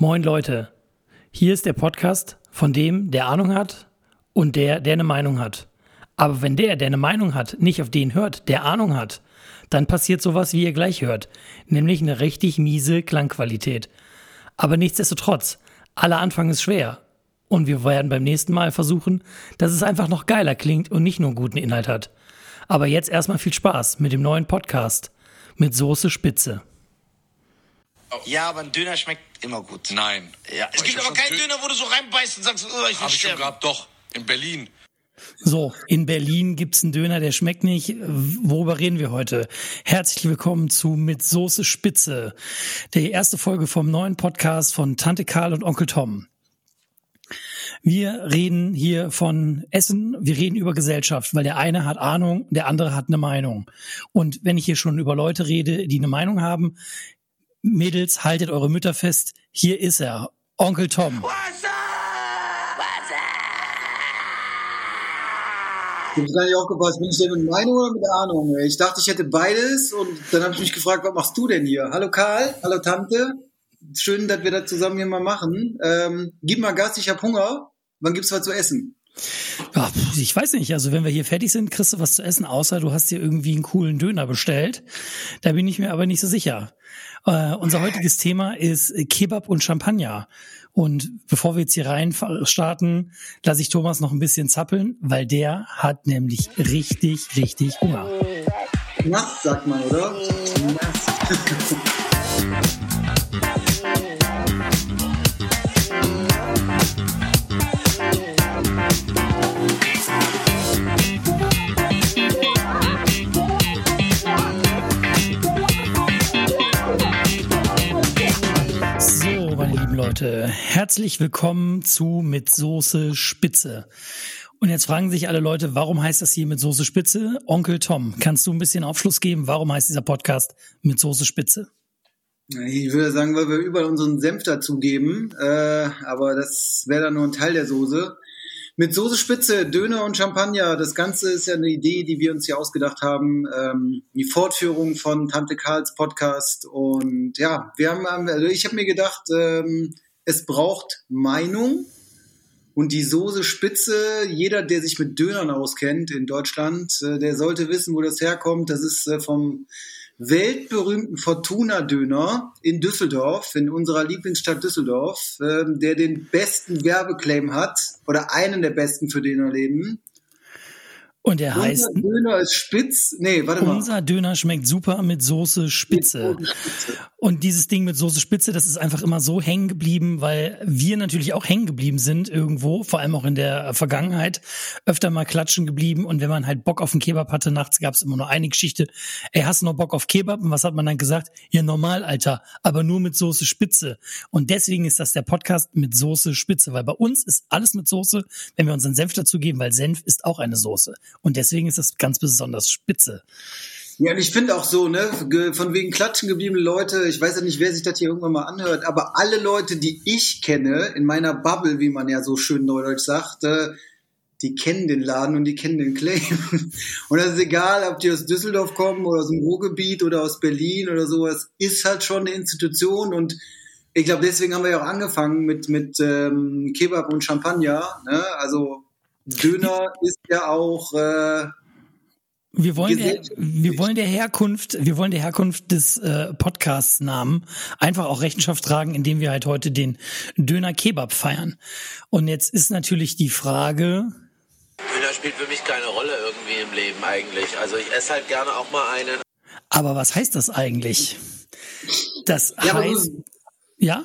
Moin Leute, hier ist der Podcast von dem, der Ahnung hat und der, der eine Meinung hat. Aber wenn der, der eine Meinung hat, nicht auf den hört, der Ahnung hat, dann passiert sowas, wie ihr gleich hört, nämlich eine richtig miese Klangqualität. Aber nichtsdestotrotz, aller Anfang ist schwer. Und wir werden beim nächsten Mal versuchen, dass es einfach noch geiler klingt und nicht nur guten Inhalt hat. Aber jetzt erstmal viel Spaß mit dem neuen Podcast mit Soße Spitze. Ja, aber ein Döner schmeckt immer gut. Nein. Ja, es Ich gibt aber keinen Dö- Döner, wo du so reinbeißt und sagst, oh, ich will Hab ich schon sterben. gehabt, doch. In Berlin. So, in Berlin gibt's einen Döner, der schmeckt nicht. Worüber reden wir heute? Herzlich willkommen zu Mit Soße Spitze, der erste Folge vom neuen Podcast von Tante Karl und Onkel Tom. Wir reden hier von Essen, wir reden über Gesellschaft, weil der eine hat Ahnung, der andere hat eine Meinung. Und wenn ich hier schon über Leute rede, die eine Meinung haben, Mädels, haltet eure Mütter fest, hier ist er, Onkel Tom. Ich habe gar nicht aufgepasst, bin ich denn mit Meinung oder mit Ahnung? Ich dachte, ich hätte beides und dann habe ich mich gefragt, was machst du denn hier? Hallo Karl, hallo Tante. Schön, dass wir das zusammen hier mal machen. Ähm, gib mal Gas, ich hab Hunger. Wann gibt's was zu essen? Ja, ich weiß nicht. Also wenn wir hier fertig sind, kriegst du was zu essen, außer du hast dir irgendwie einen coolen Döner bestellt. Da bin ich mir aber nicht so sicher. Äh, unser heutiges Thema ist äh, Kebab und Champagner. Und bevor wir jetzt hier rein starten, lasse ich Thomas noch ein bisschen zappeln, weil der hat nämlich richtig, richtig Hunger. Nass, sagt man, oder? Nass. herzlich willkommen zu Mit Soße Spitze. Und jetzt fragen sich alle Leute, warum heißt das hier mit Soße Spitze? Onkel Tom, kannst du ein bisschen Aufschluss geben? Warum heißt dieser Podcast mit Soße Spitze? Ich würde sagen, weil wir überall unseren Senf dazugeben, äh, aber das wäre dann nur ein Teil der Soße. Mit Soße Spitze, Döner und Champagner, das Ganze ist ja eine Idee, die wir uns hier ausgedacht haben. Ähm, die Fortführung von Tante Karls Podcast. Und ja, wir haben, also ich habe mir gedacht, ähm, es braucht Meinung. Und die Soße Spitze, jeder, der sich mit Dönern auskennt in Deutschland, äh, der sollte wissen, wo das herkommt. Das ist äh, vom weltberühmten Fortuna-Döner in Düsseldorf, in unserer Lieblingsstadt Düsseldorf, ähm, der den besten Werbeclaim hat oder einen der besten für Dönerleben. Und er heißt, Unser Döner ist spitz. Nee, warte mal. unser Döner schmeckt super mit Soße Spitze. Mit Soße Spitze. Und dieses Ding mit Soße Spitze, das ist einfach immer so hängen geblieben, weil wir natürlich auch hängen geblieben sind irgendwo, vor allem auch in der Vergangenheit, öfter mal klatschen geblieben. Und wenn man halt Bock auf einen Kebab hatte, nachts gab es immer nur eine Geschichte, ey, hast du noch Bock auf Kebab? Und was hat man dann gesagt? Ja, normal, Alter, aber nur mit Soße Spitze. Und deswegen ist das der Podcast mit Soße Spitze, weil bei uns ist alles mit Soße, wenn wir unseren Senf dazugeben, weil Senf ist auch eine Soße. Und deswegen ist das ganz besonders spitze. Ja, und ich finde auch so, ne, von wegen klatschen gebliebene Leute, ich weiß ja nicht, wer sich das hier irgendwann mal anhört, aber alle Leute, die ich kenne, in meiner Bubble, wie man ja so schön neudeutsch sagt, äh, die kennen den Laden und die kennen den Claim. Und das ist egal, ob die aus Düsseldorf kommen oder aus dem Ruhrgebiet oder aus Berlin oder sowas, ist halt schon eine Institution und ich glaube, deswegen haben wir ja auch angefangen mit, mit ähm, Kebab und Champagner. Ne? Also Döner ist ja auch äh, Wir wollen, der, wir wollen der Herkunft, wir wollen der Herkunft des äh, Podcast-Namen einfach auch Rechenschaft tragen, indem wir halt heute den Döner Kebab feiern. Und jetzt ist natürlich die Frage, Döner spielt für mich keine Rolle irgendwie im Leben eigentlich. Also ich esse halt gerne auch mal einen. aber was heißt das eigentlich? Das Ja, heißt, ja?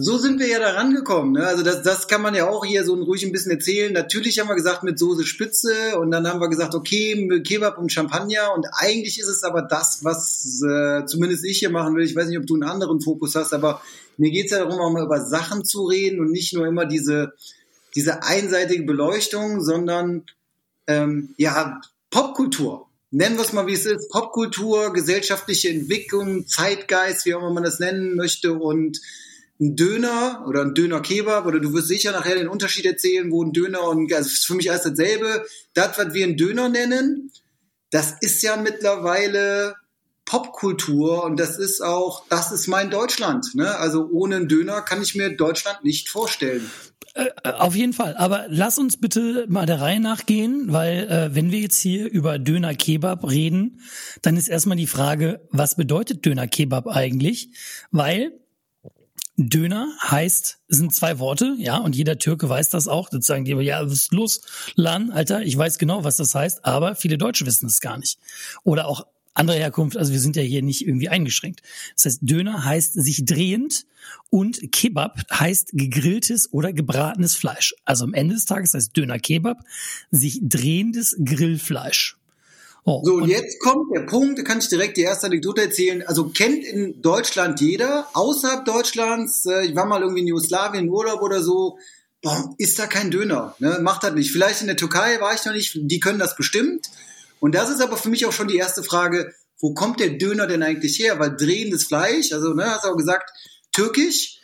So sind wir ja da rangekommen. Ne? Also das, das kann man ja auch hier so ruhig ein bisschen erzählen. Natürlich haben wir gesagt mit Soße Spitze und dann haben wir gesagt, okay, Kebab und Champagner und eigentlich ist es aber das, was äh, zumindest ich hier machen will. Ich weiß nicht, ob du einen anderen Fokus hast, aber mir geht's ja darum, auch mal über Sachen zu reden und nicht nur immer diese, diese einseitige Beleuchtung, sondern ähm, ja, Popkultur. Nennen wir es mal, wie es ist. Popkultur, gesellschaftliche Entwicklung, Zeitgeist, wie auch immer man das nennen möchte und ein Döner oder ein Döner-Kebab oder du wirst sicher nachher den Unterschied erzählen, wo ein Döner und also für mich alles dasselbe. Das, was wir einen Döner nennen, das ist ja mittlerweile Popkultur und das ist auch, das ist mein Deutschland. Ne? Also ohne einen Döner kann ich mir Deutschland nicht vorstellen. Äh, äh, auf jeden Fall. Aber lass uns bitte mal der Reihe nachgehen, weil äh, wenn wir jetzt hier über Döner Kebab reden, dann ist erstmal die Frage, was bedeutet Döner Kebab eigentlich? Weil Döner heißt, sind zwei Worte, ja, und jeder Türke weiß das auch. Das sagen die, ja, was ist los, Lan, Alter, ich weiß genau, was das heißt, aber viele Deutsche wissen es gar nicht. Oder auch andere Herkunft, also wir sind ja hier nicht irgendwie eingeschränkt. Das heißt, Döner heißt sich drehend und Kebab heißt gegrilltes oder gebratenes Fleisch. Also am Ende des Tages heißt Döner Kebab sich drehendes Grillfleisch. Oh, so, und jetzt kommt der Punkt, da kann ich direkt die erste Anekdote erzählen. Also kennt in Deutschland jeder, außerhalb Deutschlands, äh, ich war mal irgendwie in Jugoslawien im Urlaub oder so, boah, ist da kein Döner, ne? macht das nicht. Vielleicht in der Türkei war ich noch nicht, die können das bestimmt. Und das ist aber für mich auch schon die erste Frage, wo kommt der Döner denn eigentlich her? Weil drehendes Fleisch, also ne, hast du auch gesagt, türkisch,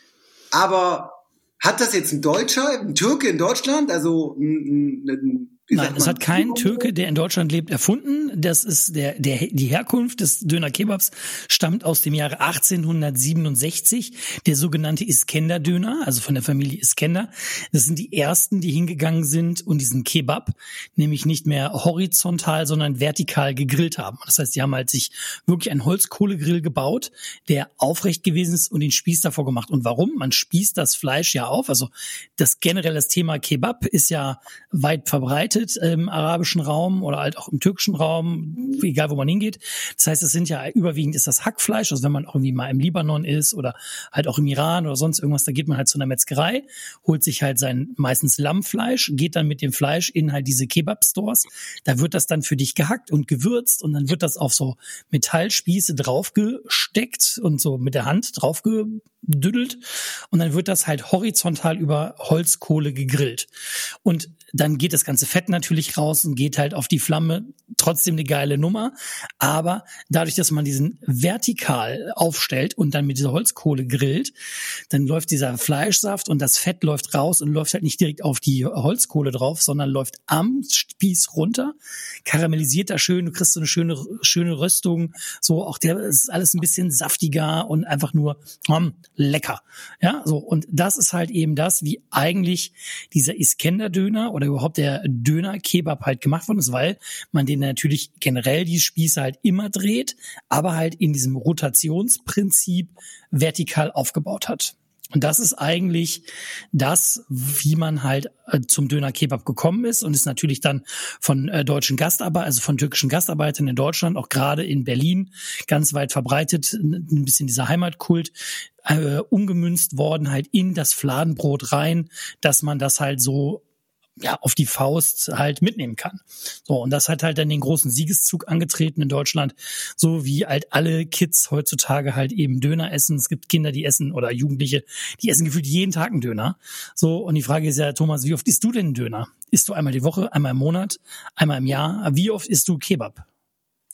aber hat das jetzt ein Deutscher, ein Türke in Deutschland, also ein, ein, Nein, es hat kein Türke, der in Deutschland lebt, erfunden. Das ist der, der, die Herkunft des Döner Kebabs stammt aus dem Jahre 1867. Der sogenannte Iskender-Döner, also von der Familie Iskender. Das sind die ersten, die hingegangen sind und diesen Kebab nämlich nicht mehr horizontal, sondern vertikal gegrillt haben. Das heißt, die haben halt sich wirklich einen Holzkohlegrill gebaut, der aufrecht gewesen ist und den Spieß davor gemacht. Und warum? Man spießt das Fleisch ja auf. Also das generell das Thema Kebab ist ja weit verbreitet verbreitet im arabischen Raum oder halt auch im türkischen Raum, egal wo man hingeht. Das heißt, es sind ja überwiegend ist das Hackfleisch. Also wenn man irgendwie mal im Libanon ist oder halt auch im Iran oder sonst irgendwas, da geht man halt zu einer Metzgerei, holt sich halt sein meistens Lammfleisch, geht dann mit dem Fleisch in halt diese Kebab-Stores. Da wird das dann für dich gehackt und gewürzt und dann wird das auf so Metallspieße draufgesteckt und so mit der Hand draufgedüdelt und dann wird das halt horizontal über Holzkohle gegrillt. Und dann geht das ganze Fett natürlich raus und geht halt auf die Flamme. Trotzdem eine geile Nummer. Aber dadurch, dass man diesen vertikal aufstellt und dann mit dieser Holzkohle grillt, dann läuft dieser Fleischsaft und das Fett läuft raus und läuft halt nicht direkt auf die Holzkohle drauf, sondern läuft am Spieß runter, karamellisiert da schön, du kriegst so eine schöne, schöne Röstung. So, auch der ist alles ein bisschen saftiger und einfach nur um, lecker. Ja, so. Und das ist halt eben das, wie eigentlich dieser Iskender-Döner oder überhaupt der Döner-Kebab halt gemacht worden ist, weil man den natürlich generell die Spieße halt immer dreht, aber halt in diesem Rotationsprinzip vertikal aufgebaut hat. Und das ist eigentlich das, wie man halt äh, zum Döner Kebab gekommen ist und ist natürlich dann von äh, deutschen Gastarbeitern, also von türkischen Gastarbeitern in Deutschland, auch gerade in Berlin, ganz weit verbreitet, ein bisschen dieser Heimatkult, äh, umgemünzt worden halt in das Fladenbrot rein, dass man das halt so ja, auf die Faust halt mitnehmen kann. So, und das hat halt dann den großen Siegeszug angetreten in Deutschland, so wie halt alle Kids heutzutage halt eben Döner essen. Es gibt Kinder, die essen oder Jugendliche, die essen gefühlt jeden Tag einen Döner. So, und die Frage ist ja, Thomas, wie oft isst du denn einen Döner? Isst du einmal die Woche, einmal im Monat, einmal im Jahr? Wie oft isst du Kebab?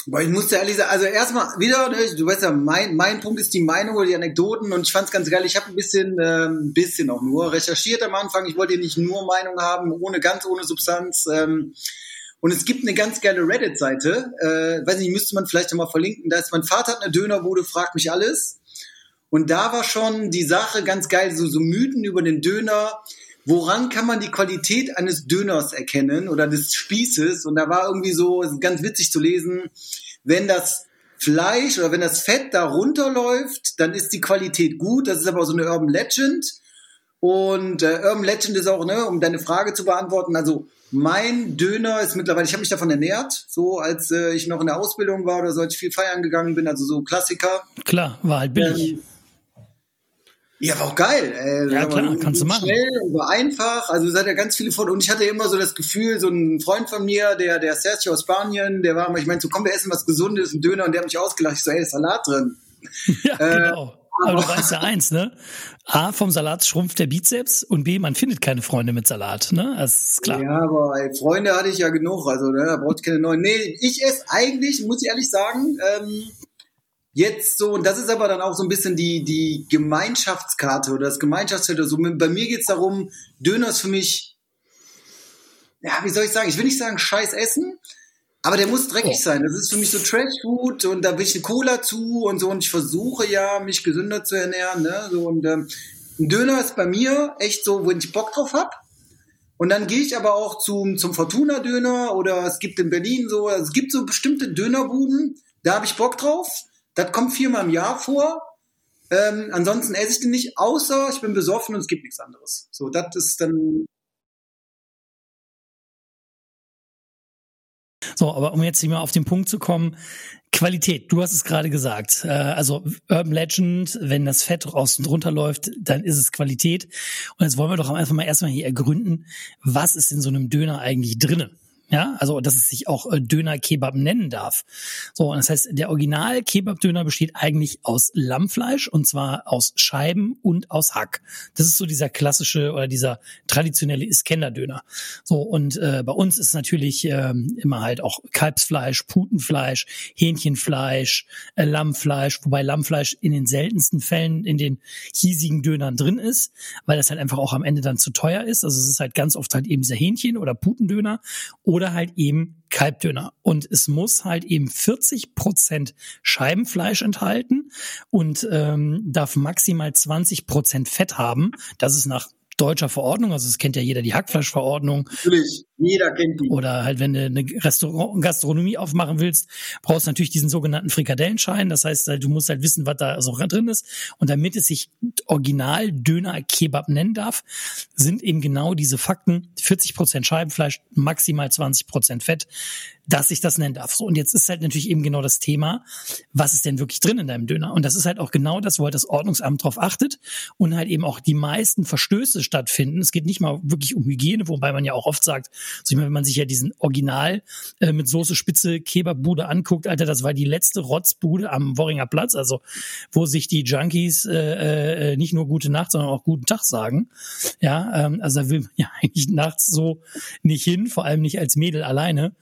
Weil ich musste ehrlich sagen, also erstmal wieder, du weißt ja, mein, mein Punkt ist die Meinung oder die Anekdoten und ich fand es ganz geil. Ich habe ein bisschen, äh, ein bisschen auch nur recherchiert am Anfang. Ich wollte nicht nur Meinung haben, ohne ganz ohne Substanz. Ähm, und es gibt eine ganz geile Reddit-Seite, äh, weiß nicht, müsste man vielleicht mal verlinken. Da ist mein Vater hat eine Dönerbude, fragt mich alles. Und da war schon die Sache ganz geil, so, so Mythen über den Döner. Woran kann man die Qualität eines Döners erkennen oder des Spießes? Und da war irgendwie so ganz witzig zu lesen, wenn das Fleisch oder wenn das Fett da runterläuft, dann ist die Qualität gut. Das ist aber so eine Urban Legend. Und äh, Urban Legend ist auch, ne, um deine Frage zu beantworten, also mein Döner ist mittlerweile, ich habe mich davon ernährt, so als äh, ich noch in der Ausbildung war oder so, als ich viel feiern gegangen bin, also so Klassiker. Klar, war halt billig. Ähm, ja, war auch geil. Ey. Ja, klar, kannst du machen. Schnell und war einfach. Also es hat ja ganz viele von. Und ich hatte immer so das Gefühl, so ein Freund von mir, der, der Sergio aus Spanien, der war immer, ich meinte so, komm, wir essen was Gesundes, ein Döner, und der hat mich ausgelacht. Ich so, ey, ist Salat drin. ja, äh, genau. Aber du weißt ja eins, ne? A, vom Salat schrumpft der Bizeps und B, man findet keine Freunde mit Salat, ne? Das ist klar. Ja, aber ey, Freunde hatte ich ja genug, also ne, da braucht ich keine neuen. Nee, ich esse eigentlich, muss ich ehrlich sagen, ähm, jetzt so, und das ist aber dann auch so ein bisschen die, die Gemeinschaftskarte oder das Gemeinschaftsfeld. So, bei mir geht's darum, Döner ist für mich, ja, wie soll ich sagen, ich will nicht sagen scheiß Essen, Aber der muss dreckig oh. sein. Das ist für mich so Trash-Food und da will ich eine Cola zu und so und ich versuche ja, mich gesünder zu ernähren. Ne? So, und ähm, ein Döner ist bei mir echt so, wenn ich Bock drauf hab. Und dann gehe ich aber auch zum, zum Fortuna-Döner oder es gibt in Berlin so, also es gibt so bestimmte Dönerbuden, da habe ich Bock drauf. Das kommt viermal im Jahr vor. Ähm, ansonsten esse ich den nicht, außer ich bin besoffen und es gibt nichts anderes. So, das ist dann So, aber um jetzt mal auf den Punkt zu kommen, Qualität, du hast es gerade gesagt. Äh, also Urban Legend, wenn das Fett raus und runter läuft, dann ist es Qualität. Und jetzt wollen wir doch einfach mal erstmal hier ergründen, was ist in so einem Döner eigentlich drinnen? Ja, also dass es sich auch äh, Döner-Kebab nennen darf. So, und das heißt, der Original-Kebab-Döner besteht eigentlich aus Lammfleisch und zwar aus Scheiben und aus Hack. Das ist so dieser klassische oder dieser traditionelle Iskender-Döner. So, und äh, bei uns ist natürlich äh, immer halt auch Kalbsfleisch, Putenfleisch, Hähnchenfleisch, äh, Lammfleisch, wobei Lammfleisch in den seltensten Fällen in den hiesigen Dönern drin ist, weil das halt einfach auch am Ende dann zu teuer ist. Also es ist halt ganz oft halt eben dieser Hähnchen- oder Putendöner oder halt eben Kalbdöner. Und es muss halt eben 40 Prozent Scheibenfleisch enthalten und ähm, darf maximal 20 Prozent Fett haben. Das ist nach deutscher Verordnung, also es kennt ja jeder die Hackfleischverordnung. Natürlich, jeder kennt die. Oder halt, wenn du eine Restaurant Gastronomie aufmachen willst, brauchst du natürlich diesen sogenannten Frikadellenschein. Das heißt, du musst halt wissen, was da so drin ist. Und damit es sich Original Döner Kebab nennen darf, sind eben genau diese Fakten 40 Prozent Scheibenfleisch, maximal 20 Prozent Fett dass ich das nennen darf. So, und jetzt ist halt natürlich eben genau das Thema, was ist denn wirklich drin in deinem Döner? Und das ist halt auch genau das, wo halt das Ordnungsamt drauf achtet und halt eben auch die meisten Verstöße stattfinden. Es geht nicht mal wirklich um Hygiene, wobei man ja auch oft sagt, so ich meine, wenn man sich ja diesen Original äh, mit Soße Spitze Kebabbude anguckt, Alter, das war die letzte Rotzbude am Worringer Platz, also wo sich die Junkies äh, äh, nicht nur gute Nacht, sondern auch guten Tag sagen. Ja, ähm, also da will man ja eigentlich nachts so nicht hin, vor allem nicht als Mädel alleine.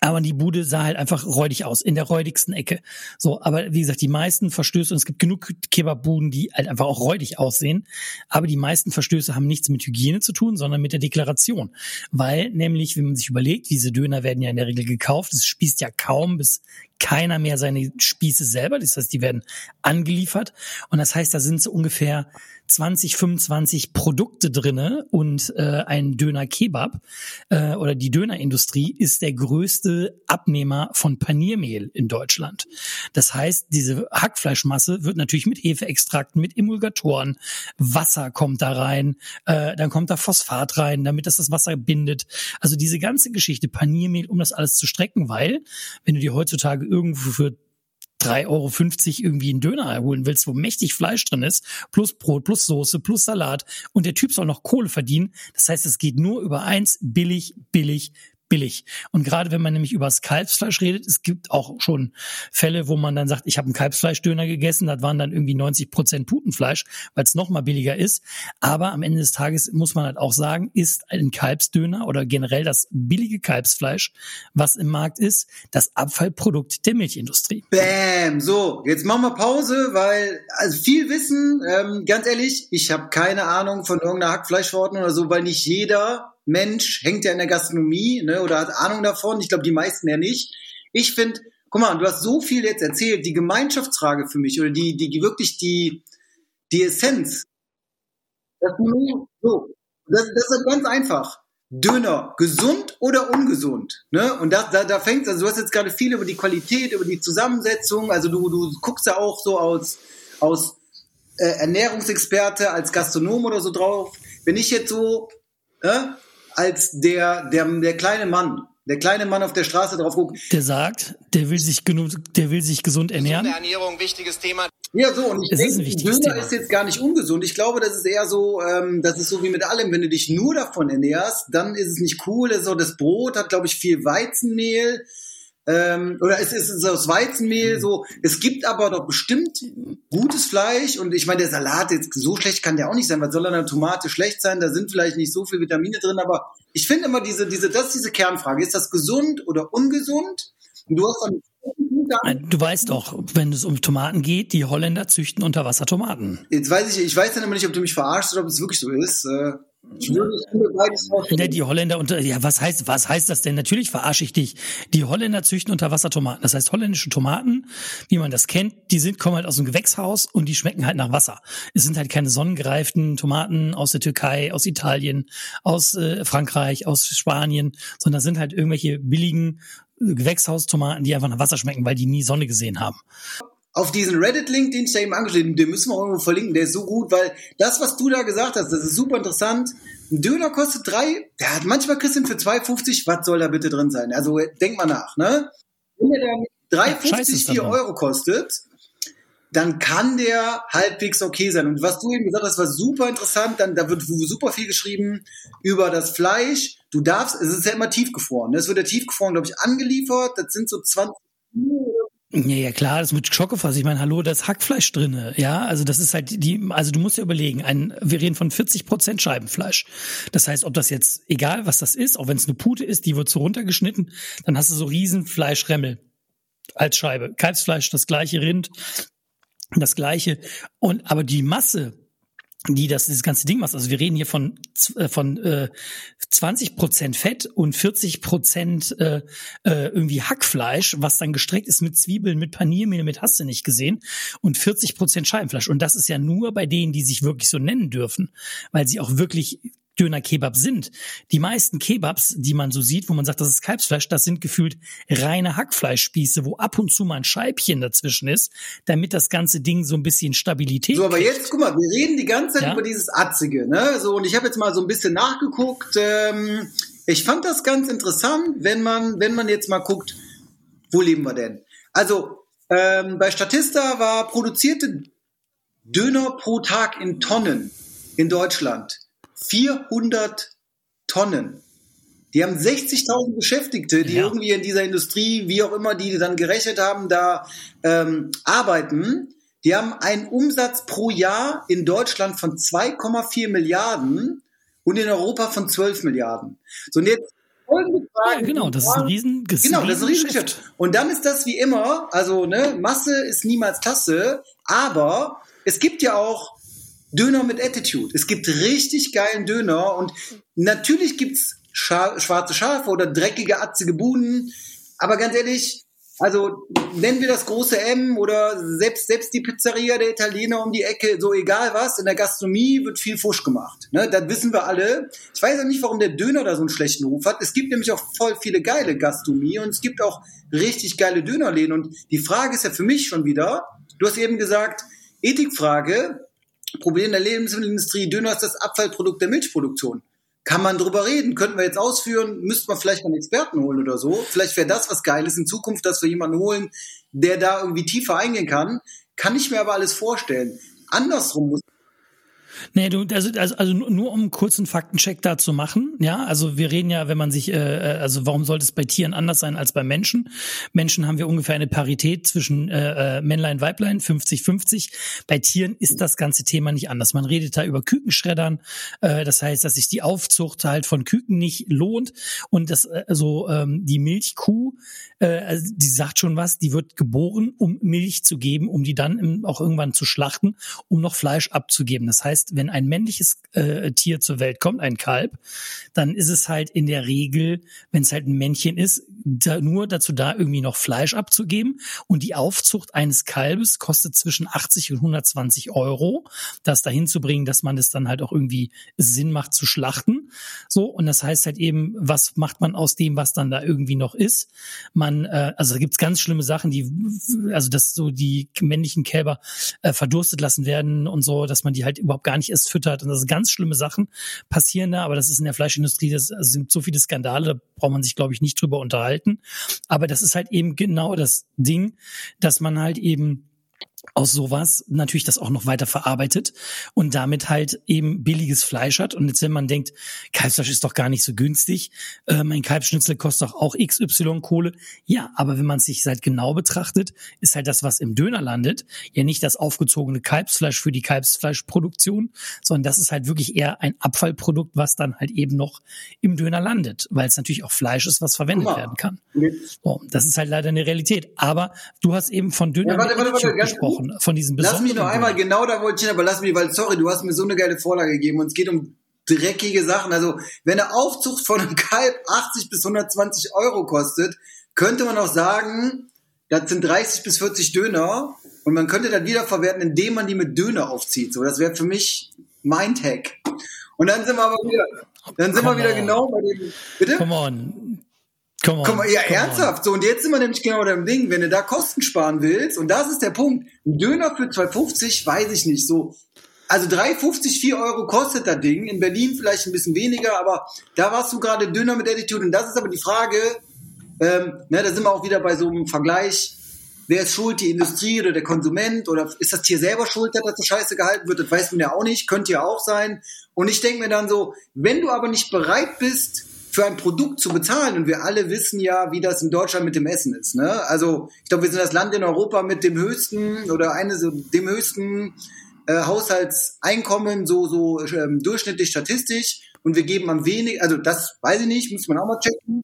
Aber die Bude sah halt einfach räudig aus, in der räudigsten Ecke. So, aber wie gesagt, die meisten Verstöße, und es gibt genug Kebabbuden, die halt einfach auch räudig aussehen, aber die meisten Verstöße haben nichts mit Hygiene zu tun, sondern mit der Deklaration. Weil nämlich, wenn man sich überlegt, diese Döner werden ja in der Regel gekauft, es spießt ja kaum bis keiner mehr seine Spieße selber, das heißt, die werden angeliefert. Und das heißt, da sind so ungefähr 20, 25 Produkte drinne und äh, ein Döner Kebab äh, oder die Dönerindustrie ist der größte Abnehmer von Paniermehl in Deutschland. Das heißt, diese Hackfleischmasse wird natürlich mit Hefeextrakten, mit Emulgatoren, Wasser kommt da rein, äh, dann kommt da Phosphat rein, damit das das Wasser bindet. Also diese ganze Geschichte Paniermehl, um das alles zu strecken, weil wenn du dir heutzutage irgendwo für 3,50 Euro irgendwie einen Döner holen willst, wo mächtig Fleisch drin ist, plus Brot, plus Soße, plus Salat und der Typ soll noch Kohle verdienen. Das heißt, es geht nur über eins, billig, billig, billig. Und gerade wenn man nämlich über das Kalbsfleisch redet, es gibt auch schon Fälle, wo man dann sagt, ich habe einen Kalbsfleischdöner gegessen, das waren dann irgendwie 90 Prozent Putenfleisch, weil es noch mal billiger ist. Aber am Ende des Tages muss man halt auch sagen, ist ein Kalbsdöner oder generell das billige Kalbsfleisch, was im Markt ist, das Abfallprodukt der Milchindustrie. Bäm, so, jetzt machen wir Pause, weil also viel Wissen, ähm, ganz ehrlich, ich habe keine Ahnung von irgendeiner Hackfleischverordnung oder so, weil nicht jeder Mensch hängt ja in der Gastronomie ne, oder hat Ahnung davon. Ich glaube, die meisten ja nicht. Ich finde, guck mal, du hast so viel jetzt erzählt, die Gemeinschaftsfrage für mich oder die, die wirklich die, die Essenz. Das, so, das, das ist ganz einfach. Döner, gesund oder ungesund? Ne? Und da, da, da fängt also du hast jetzt gerade viel über die Qualität, über die Zusammensetzung, also du, du guckst ja auch so aus, aus äh, Ernährungsexperte, als Gastronom oder so drauf. Wenn ich jetzt so äh, als der, der, der kleine Mann, der kleine Mann auf der Straße drauf guckt. Der sagt, der will sich genug, der will sich gesund ernähren. Gesunde Ernährung, wichtiges Thema. Ja, so, und ich es denke, ist Döner Thema. ist jetzt gar nicht ungesund. Ich glaube, das ist eher so, ähm, das ist so wie mit allem, wenn du dich nur davon ernährst, dann ist es nicht cool. Das, so, das Brot hat, glaube ich, viel Weizenmehl. Ähm, oder es ist aus Weizenmehl Mhm. so. Es gibt aber doch bestimmt gutes Fleisch und ich meine, der Salat jetzt so schlecht kann der auch nicht sein. Was soll an der Tomate schlecht sein? Da sind vielleicht nicht so viele Vitamine drin, aber ich finde immer diese, diese, das ist diese Kernfrage. Ist das gesund oder ungesund? Und du hast dann Du weißt doch, wenn es um Tomaten geht, die Holländer züchten Unterwassertomaten. Jetzt weiß ich, ich weiß dann immer nicht, ob du mich verarschst oder ob es wirklich so ist. Ja, die Holländer unter, ja, was heißt, was heißt das denn? Natürlich verarsche ich dich. Die Holländer züchten Unterwassertomaten. Das heißt, holländische Tomaten, wie man das kennt, die sind, kommen halt aus dem Gewächshaus und die schmecken halt nach Wasser. Es sind halt keine sonnengereiften Tomaten aus der Türkei, aus Italien, aus äh, Frankreich, aus Spanien, sondern sind halt irgendwelche billigen Gewächshaustomaten, die einfach nach Wasser schmecken, weil die nie Sonne gesehen haben auf diesen Reddit-Link, den ich da eben angeschrieben den müssen wir irgendwo verlinken, der ist so gut, weil das, was du da gesagt hast, das ist super interessant. Ein Döner kostet drei, der hat manchmal ihn für 2,50, was soll da bitte drin sein? Also denk mal nach, ne? Wenn der dann 3,50, 4 Euro kostet, dann kann der halbwegs okay sein. Und was du eben gesagt hast, war super interessant, dann, da wird super viel geschrieben über das Fleisch. Du darfst, es ist ja immer tiefgefroren. Ne? Es wird ja tiefgefroren, glaube ich, angeliefert. Das sind so 20 ja, ja, klar, das mit Schockgefass. Ich meine, hallo, da ist Hackfleisch drinne. Ja, also das ist halt die, also du musst dir überlegen, ein, wir reden von 40 Prozent Scheibenfleisch. Das heißt, ob das jetzt, egal was das ist, auch wenn es eine Pute ist, die wird so runtergeschnitten, dann hast du so riesen Fleischremmel als Scheibe. Kalbsfleisch, das gleiche Rind, das gleiche. Und, aber die Masse, die das dieses ganze Ding macht. Also wir reden hier von äh, von äh, 20 Prozent Fett und 40 Prozent äh, äh, irgendwie Hackfleisch, was dann gestreckt ist mit Zwiebeln, mit Paniermehl, mit hast du nicht gesehen und 40 Prozent Scheibenfleisch. Und das ist ja nur bei denen, die sich wirklich so nennen dürfen, weil sie auch wirklich Döner-Kebab sind. Die meisten Kebabs, die man so sieht, wo man sagt, das ist Kalbsfleisch, das sind gefühlt reine Hackfleischspieße, wo ab und zu mal ein Scheibchen dazwischen ist, damit das ganze Ding so ein bisschen Stabilität So, aber kriegt. jetzt, guck mal, wir reden die ganze Zeit ja? über dieses Atzige, ne? So, und ich habe jetzt mal so ein bisschen nachgeguckt. Ähm, ich fand das ganz interessant, wenn man, wenn man jetzt mal guckt, wo leben wir denn? Also, ähm, bei Statista war produzierte Döner pro Tag in Tonnen in Deutschland 400 Tonnen. Die haben 60.000 Beschäftigte, die ja. irgendwie in dieser Industrie, wie auch immer, die dann gerechnet haben, da ähm, arbeiten. Die haben einen Umsatz pro Jahr in Deutschland von 2,4 Milliarden und in Europa von 12 Milliarden. So, und jetzt folgende Frage. Ja, genau, das ist ein riesen das Genau, das ist ein riesen Und dann ist das wie immer, also ne, Masse ist niemals Tasse, aber es gibt ja auch Döner mit Attitude. Es gibt richtig geilen Döner und natürlich gibt's Scha schwarze Schafe oder dreckige, atzige Buden. Aber ganz ehrlich, also nennen wir das große M oder selbst, selbst die Pizzeria der Italiener um die Ecke, so egal was, in der Gastronomie wird viel Fusch gemacht. Ne? Das wissen wir alle. Ich weiß ja nicht, warum der Döner da so einen schlechten Ruf hat. Es gibt nämlich auch voll viele geile Gastronomie und es gibt auch richtig geile Dönerläden. Und die Frage ist ja für mich schon wieder, du hast eben gesagt, Ethikfrage, Problem der Lebensmittelindustrie, Döner ist das Abfallprodukt der Milchproduktion. Kann man drüber reden? Könnten wir jetzt ausführen? Müsste man vielleicht einen Experten holen oder so? Vielleicht wäre das was Geiles in Zukunft, dass wir jemanden holen, der da irgendwie tiefer eingehen kann. Kann ich mir aber alles vorstellen. Andersrum muss Nee, du, also, also, also nur um einen kurzen Faktencheck da zu machen, ja, also wir reden ja, wenn man sich, äh, äh, also warum sollte es bei Tieren anders sein als bei Menschen? Menschen haben wir ungefähr eine Parität zwischen äh, äh Männlein, Weiblein, 50-50. Bei Tieren ist das ganze Thema nicht anders. Man redet da über Kükenschreddern, äh, das heißt, dass sich die Aufzucht halt von Küken nicht lohnt und das, also ähm, die Milchkuh, äh, also die sagt schon was, die wird geboren, um Milch zu geben, um die dann im, auch irgendwann zu schlachten, um noch Fleisch abzugeben. Das heißt, wenn ein männliches äh, Tier zur Welt kommt, ein Kalb, dann ist es halt in der Regel, wenn es halt ein Männchen ist, da, nur dazu da, irgendwie noch Fleisch abzugeben. Und die Aufzucht eines Kalbes kostet zwischen 80 und 120 Euro, das dahin zu bringen, dass man es dann halt auch irgendwie Sinn macht zu schlachten. So, und das heißt halt eben, was macht man aus dem, was dann da irgendwie noch ist? Man, äh, also da gibt's ganz schlimme Sachen, die, also dass so die männlichen Kälber äh, verdurstet lassen werden und so, dass man die halt überhaupt gar nicht erst füttert. Und das sind ganz schlimme Sachen passieren da, aber das ist in der Fleischindustrie, das also sind so viele Skandale, da braucht man sich, glaube ich, nicht drüber unterhalten. Aber das ist halt eben genau das Ding, dass man halt eben aus sowas natürlich das auch noch weiter verarbeitet und damit halt eben billiges Fleisch hat. Und jetzt, wenn man denkt, Kalbsfleisch ist doch gar nicht so günstig, äh, mein Kalbschnitzel kostet doch auch XY Kohle. Ja, aber wenn man es sich halt genau betrachtet, ist halt das, was im Döner landet, ja nicht das aufgezogene Kalbsfleisch für die Kalbsfleischproduktion, sondern das ist halt wirklich eher ein Abfallprodukt, was dann halt eben noch im Döner landet, weil es natürlich auch Fleisch ist, was verwendet Guck werden kann. So, das ist halt leider eine Realität. Aber du hast eben von Döner ja, warte, warte, warte, gesprochen von, von diesen. Lass mich noch einmal, genau da wollte ich hin, aber lass mich, weil, sorry, du hast mir so eine geile Vorlage gegeben und es geht um dreckige Sachen. Also wenn eine Aufzucht von einem Kalb 80 bis 120 Euro kostet, könnte man auch sagen, das sind 30 bis 40 Döner und man könnte das wiederverwerten, indem man die mit Döner aufzieht. So, das wäre für mich mein Tag. Und dann sind wir aber wieder, dann sind Come wir wieder on. genau bei dem, bitte? Come on. Come on. Komm mal, ja, Come on. ernsthaft. So, und jetzt sind wir nämlich genau beim Ding, wenn du da Kosten sparen willst, und das ist der Punkt, ein Döner für 2,50, weiß ich nicht, so. Also 3,50, 4 Euro kostet das Ding. In Berlin vielleicht ein bisschen weniger, aber da warst du gerade Döner mit Attitude. Und das ist aber die Frage, ähm, ne, da sind wir auch wieder bei so einem Vergleich. Wer ist schuld, die Industrie oder der Konsument? Oder ist das Tier selber schuld, dass das so scheiße gehalten wird? Das weiß man ja auch nicht, könnte ja auch sein. Und ich denke mir dann so, wenn du aber nicht bereit bist, für ein Produkt zu bezahlen, und wir alle wissen ja, wie das in Deutschland mit dem Essen ist. Ne? Also ich glaube, wir sind das Land in Europa mit dem höchsten oder eine so dem höchsten äh, Haushaltseinkommen, so, so ähm, durchschnittlich statistisch. Und wir geben am wenig, also das weiß ich nicht, muss man auch mal checken.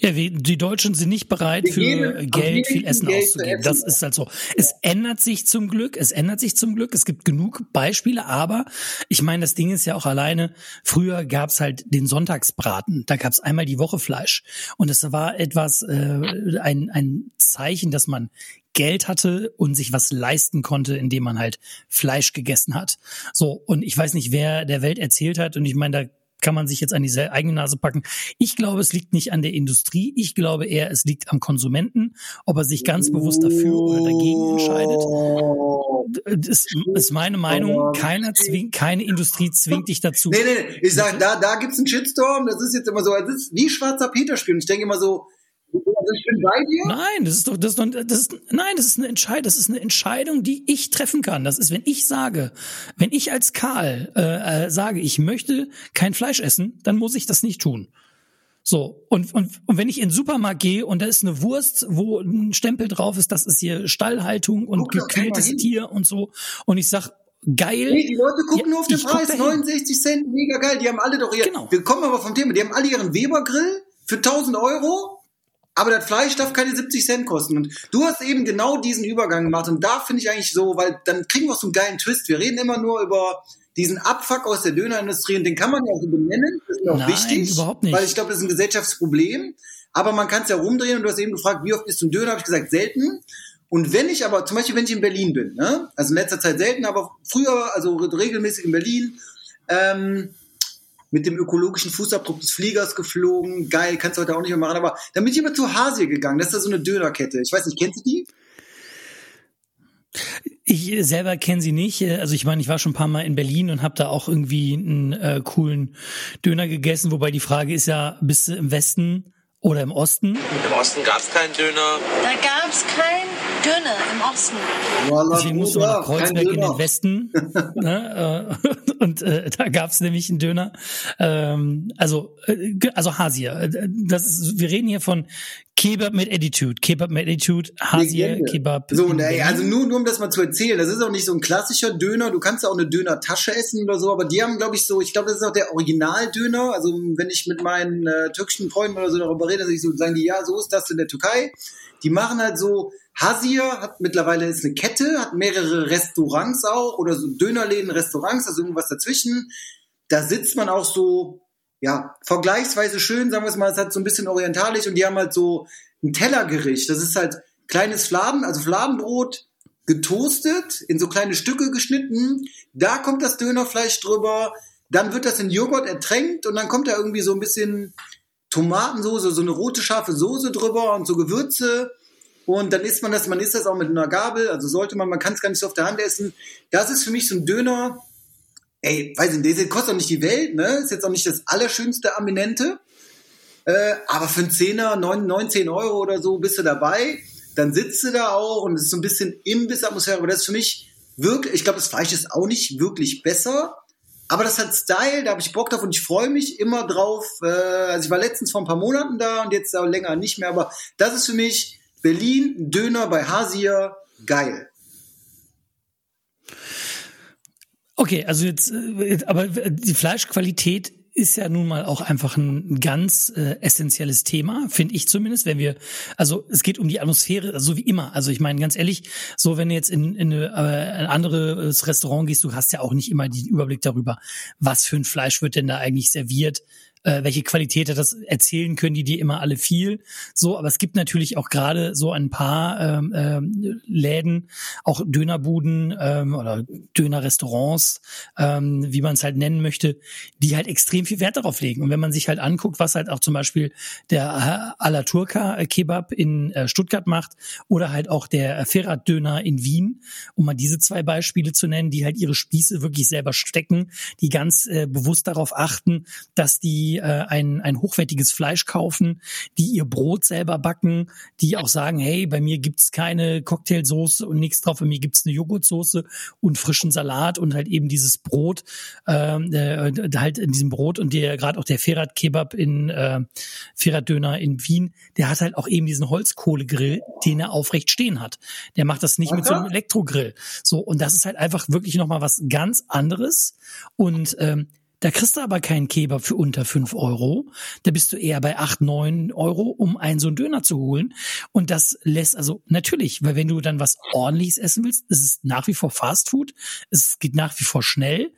Ja, wir, die Deutschen sind nicht bereit, für Geld viel Essen Geld auszugeben. Essen Das ist halt so. Es ändert sich zum Glück. Es ändert sich zum Glück. Es gibt genug Beispiele, aber ich meine, das Ding ist ja auch alleine. Früher gab's halt den Sonntagsbraten. Da gab's einmal die Woche Fleisch. Und es war etwas, äh, ein, ein Zeichen, dass man Geld hatte und sich was leisten konnte, indem man halt Fleisch gegessen hat. So, und ich weiß nicht, wer der Welt erzählt hat, und ich meine, da kann man sich jetzt an die eigene Nase packen. Ich glaube, es liegt nicht an der Industrie. Ich glaube eher, es liegt am Konsumenten, ob er sich ganz bewusst dafür oder dagegen entscheidet. Das ist meine Meinung. Keiner zwingt, keine Industrie zwingt dich dazu. Nee, nee, nee. Ich sage, da, da gibt's einen Shitstorm. Das ist jetzt immer so, das ist wie schwarzer Peter spielen. Ich denke immer so, also ich bin bei dir. Nein, das ist doch, das ist doch, das ist, nein, das ist eine Entscheidung, das ist eine Entscheidung, die ich treffen kann. Das ist, wenn ich sage, wenn ich als Karl äh, äh, sage, ich möchte kein Fleisch essen, dann muss ich das nicht tun. So, und, und, und wenn ich in den Supermarkt gehe und da ist eine Wurst, wo ein Stempel drauf ist, das ist hier Stallhaltung und gequältes. Tier und so, und ich sag, geil. Nee, die Leute gucken Ja, nur auf den Preis. dahin. 69 Cent, mega geil. Die haben alle doch ihr. Genau. Wir kommen aber vom Thema. Die haben alle ihren Weber-Grill für 1000 Euro. Aber das Fleisch darf keine 70 Cent kosten. Und du hast eben genau diesen Übergang gemacht. Und da finde ich eigentlich so, weil dann kriegen wir auch so einen geilen Twist. Wir reden immer nur über diesen Abfuck aus der Dönerindustrie. Und den kann man ja auch so benennen. Das ist auch Nein, wichtig. überhaupt nicht. Weil ich glaube, das ist ein Gesellschaftsproblem. Aber man kann es ja rumdrehen. Und du hast eben gefragt, wie oft isst du einen Döner? Habe ich gesagt, selten. Und wenn ich aber, zum Beispiel, wenn ich in Berlin bin, ne? also in letzter Zeit selten, aber früher, also regelmäßig in Berlin, ähm, mit dem ökologischen Fußabdruck des Fliegers geflogen. Geil, kannst du heute auch nicht mehr machen. Aber dann bin ich immer zu Hasie gegangen. Das ist da so eine Dönerkette. Ich weiß nicht, kennst du die? Ich äh, selber kenne sie nicht. Äh, Also ich meine, ich war schon ein paar Mal in Berlin und habe da auch irgendwie einen äh, coolen Döner gegessen. Wobei die Frage ist ja, bist du im Westen oder im Osten? Im Osten gab es keinen Döner. Da gab's kein Döner im Osten. Wallah, Deswegen musste man nach Kreuzberg in Döner. den Westen. ne, äh, und äh, da gab's nämlich einen Döner. Ähm, also, äh, also Hasia. Äh, Das ist, wir reden hier von Kebab mit Attitude. Kebab mit Attitude, Hasia, Legende. Kebab. So, ne, also nur, nur um das mal zu erzählen, das ist auch nicht so ein klassischer Döner, du kannst ja auch eine Döner-Tasche essen oder so, aber die haben, glaube ich, so, ich glaube, das ist auch der Originaldöner, also wenn ich mit meinen äh, türkischen Freunden oder so darüber rede, dass ich so, sagen die, ja, so ist das in der Türkei, die machen halt so, Hasir hat mittlerweile ist eine Kette, hat mehrere Restaurants auch, oder so Dönerläden, Restaurants, also irgendwas dazwischen, da sitzt man auch so, ja, vergleichsweise schön, sagen wir es mal, es hat so ein bisschen orientalisch und die haben halt so ein Tellergericht. Das ist halt kleines Fladen, also Fladenbrot getoastet, in so kleine Stücke geschnitten. Da kommt das Dönerfleisch drüber. Dann wird das in Joghurt ertränkt und dann kommt da irgendwie so ein bisschen Tomatensoße, so eine rote scharfe Soße drüber und so Gewürze. Und dann isst man das, man isst das auch mit einer Gabel, also sollte man, man kann es gar nicht so auf der Hand essen. Das ist für mich so ein Döner, ey, weiß ich nicht, das kostet auch nicht die Welt, ne? Ist jetzt auch nicht das allerschönste Aminente. Äh, aber für einen Zehner, neun, 19 Euro oder so bist du dabei. Dann sitzt du da auch und es ist so ein bisschen Imbissatmosphäre. Aber das ist für mich wirklich, ich glaube, das Fleisch ist auch nicht wirklich besser. Aber das hat Style, da habe ich Bock drauf und ich freue mich immer drauf. Äh, also ich war letztens vor ein paar Monaten da und jetzt auch länger nicht mehr. Aber das ist für mich Berlin, Döner bei Hasia, geil. Okay, also jetzt, äh, aber die Fleischqualität ist ja nun mal auch einfach ein ganz äh, essentielles Thema, finde ich zumindest, wenn wir, also es geht um die Atmosphäre, so wie immer. Also ich meine, ganz ehrlich, so wenn du jetzt in, in eine, äh, ein anderes Restaurant gehst, du hast ja auch nicht immer den Überblick darüber, was für ein Fleisch wird denn da eigentlich serviert, äh, welche Qualität hat das erzählen können die dir immer alle viel. So, aber es gibt natürlich auch gerade so ein paar ähm, ähm, Läden, auch Dönerbuden ähm, oder Dönerrestaurants, ähm, wie man es halt nennen möchte, die halt extrem viel Wert darauf legen. Und wenn man sich halt anguckt, was halt auch zum Beispiel der Alaturka Kebab in äh, Stuttgart macht oder halt auch der Ferrat Döner in Wien, um mal diese zwei Beispiele zu nennen, die halt ihre Spieße wirklich selber stecken, die ganz äh, bewusst darauf achten, dass die äh, ein, ein hochwertiges Fleisch kaufen, die ihr Brot selber backen, die auch sagen, hey, bei mir gibt's keine Cocktailsoße und nichts drauf, bei mir gibt's eine Joghurtsoße und frischen Salat und halt eben dieses Brot, ähm, äh, halt in diesem Brot und der gerade auch der Ferrat Kebab in äh, Ferrat Döner in Wien, der hat halt auch eben diesen Holzkohlegrill, den er aufrecht stehen hat. Der macht das nicht Aha. mit so einem Elektrogrill. So und das ist halt einfach wirklich noch mal was ganz anderes und ähm, da kriegst du aber keinen Kebab für unter fünf Euro. Da bist du eher bei acht, neun Euro, um einen so einen Döner zu holen. Und das lässt also natürlich, weil wenn du dann was ordentliches essen willst, ist es nach wie vor Fast Food. Es geht nach wie vor schnell.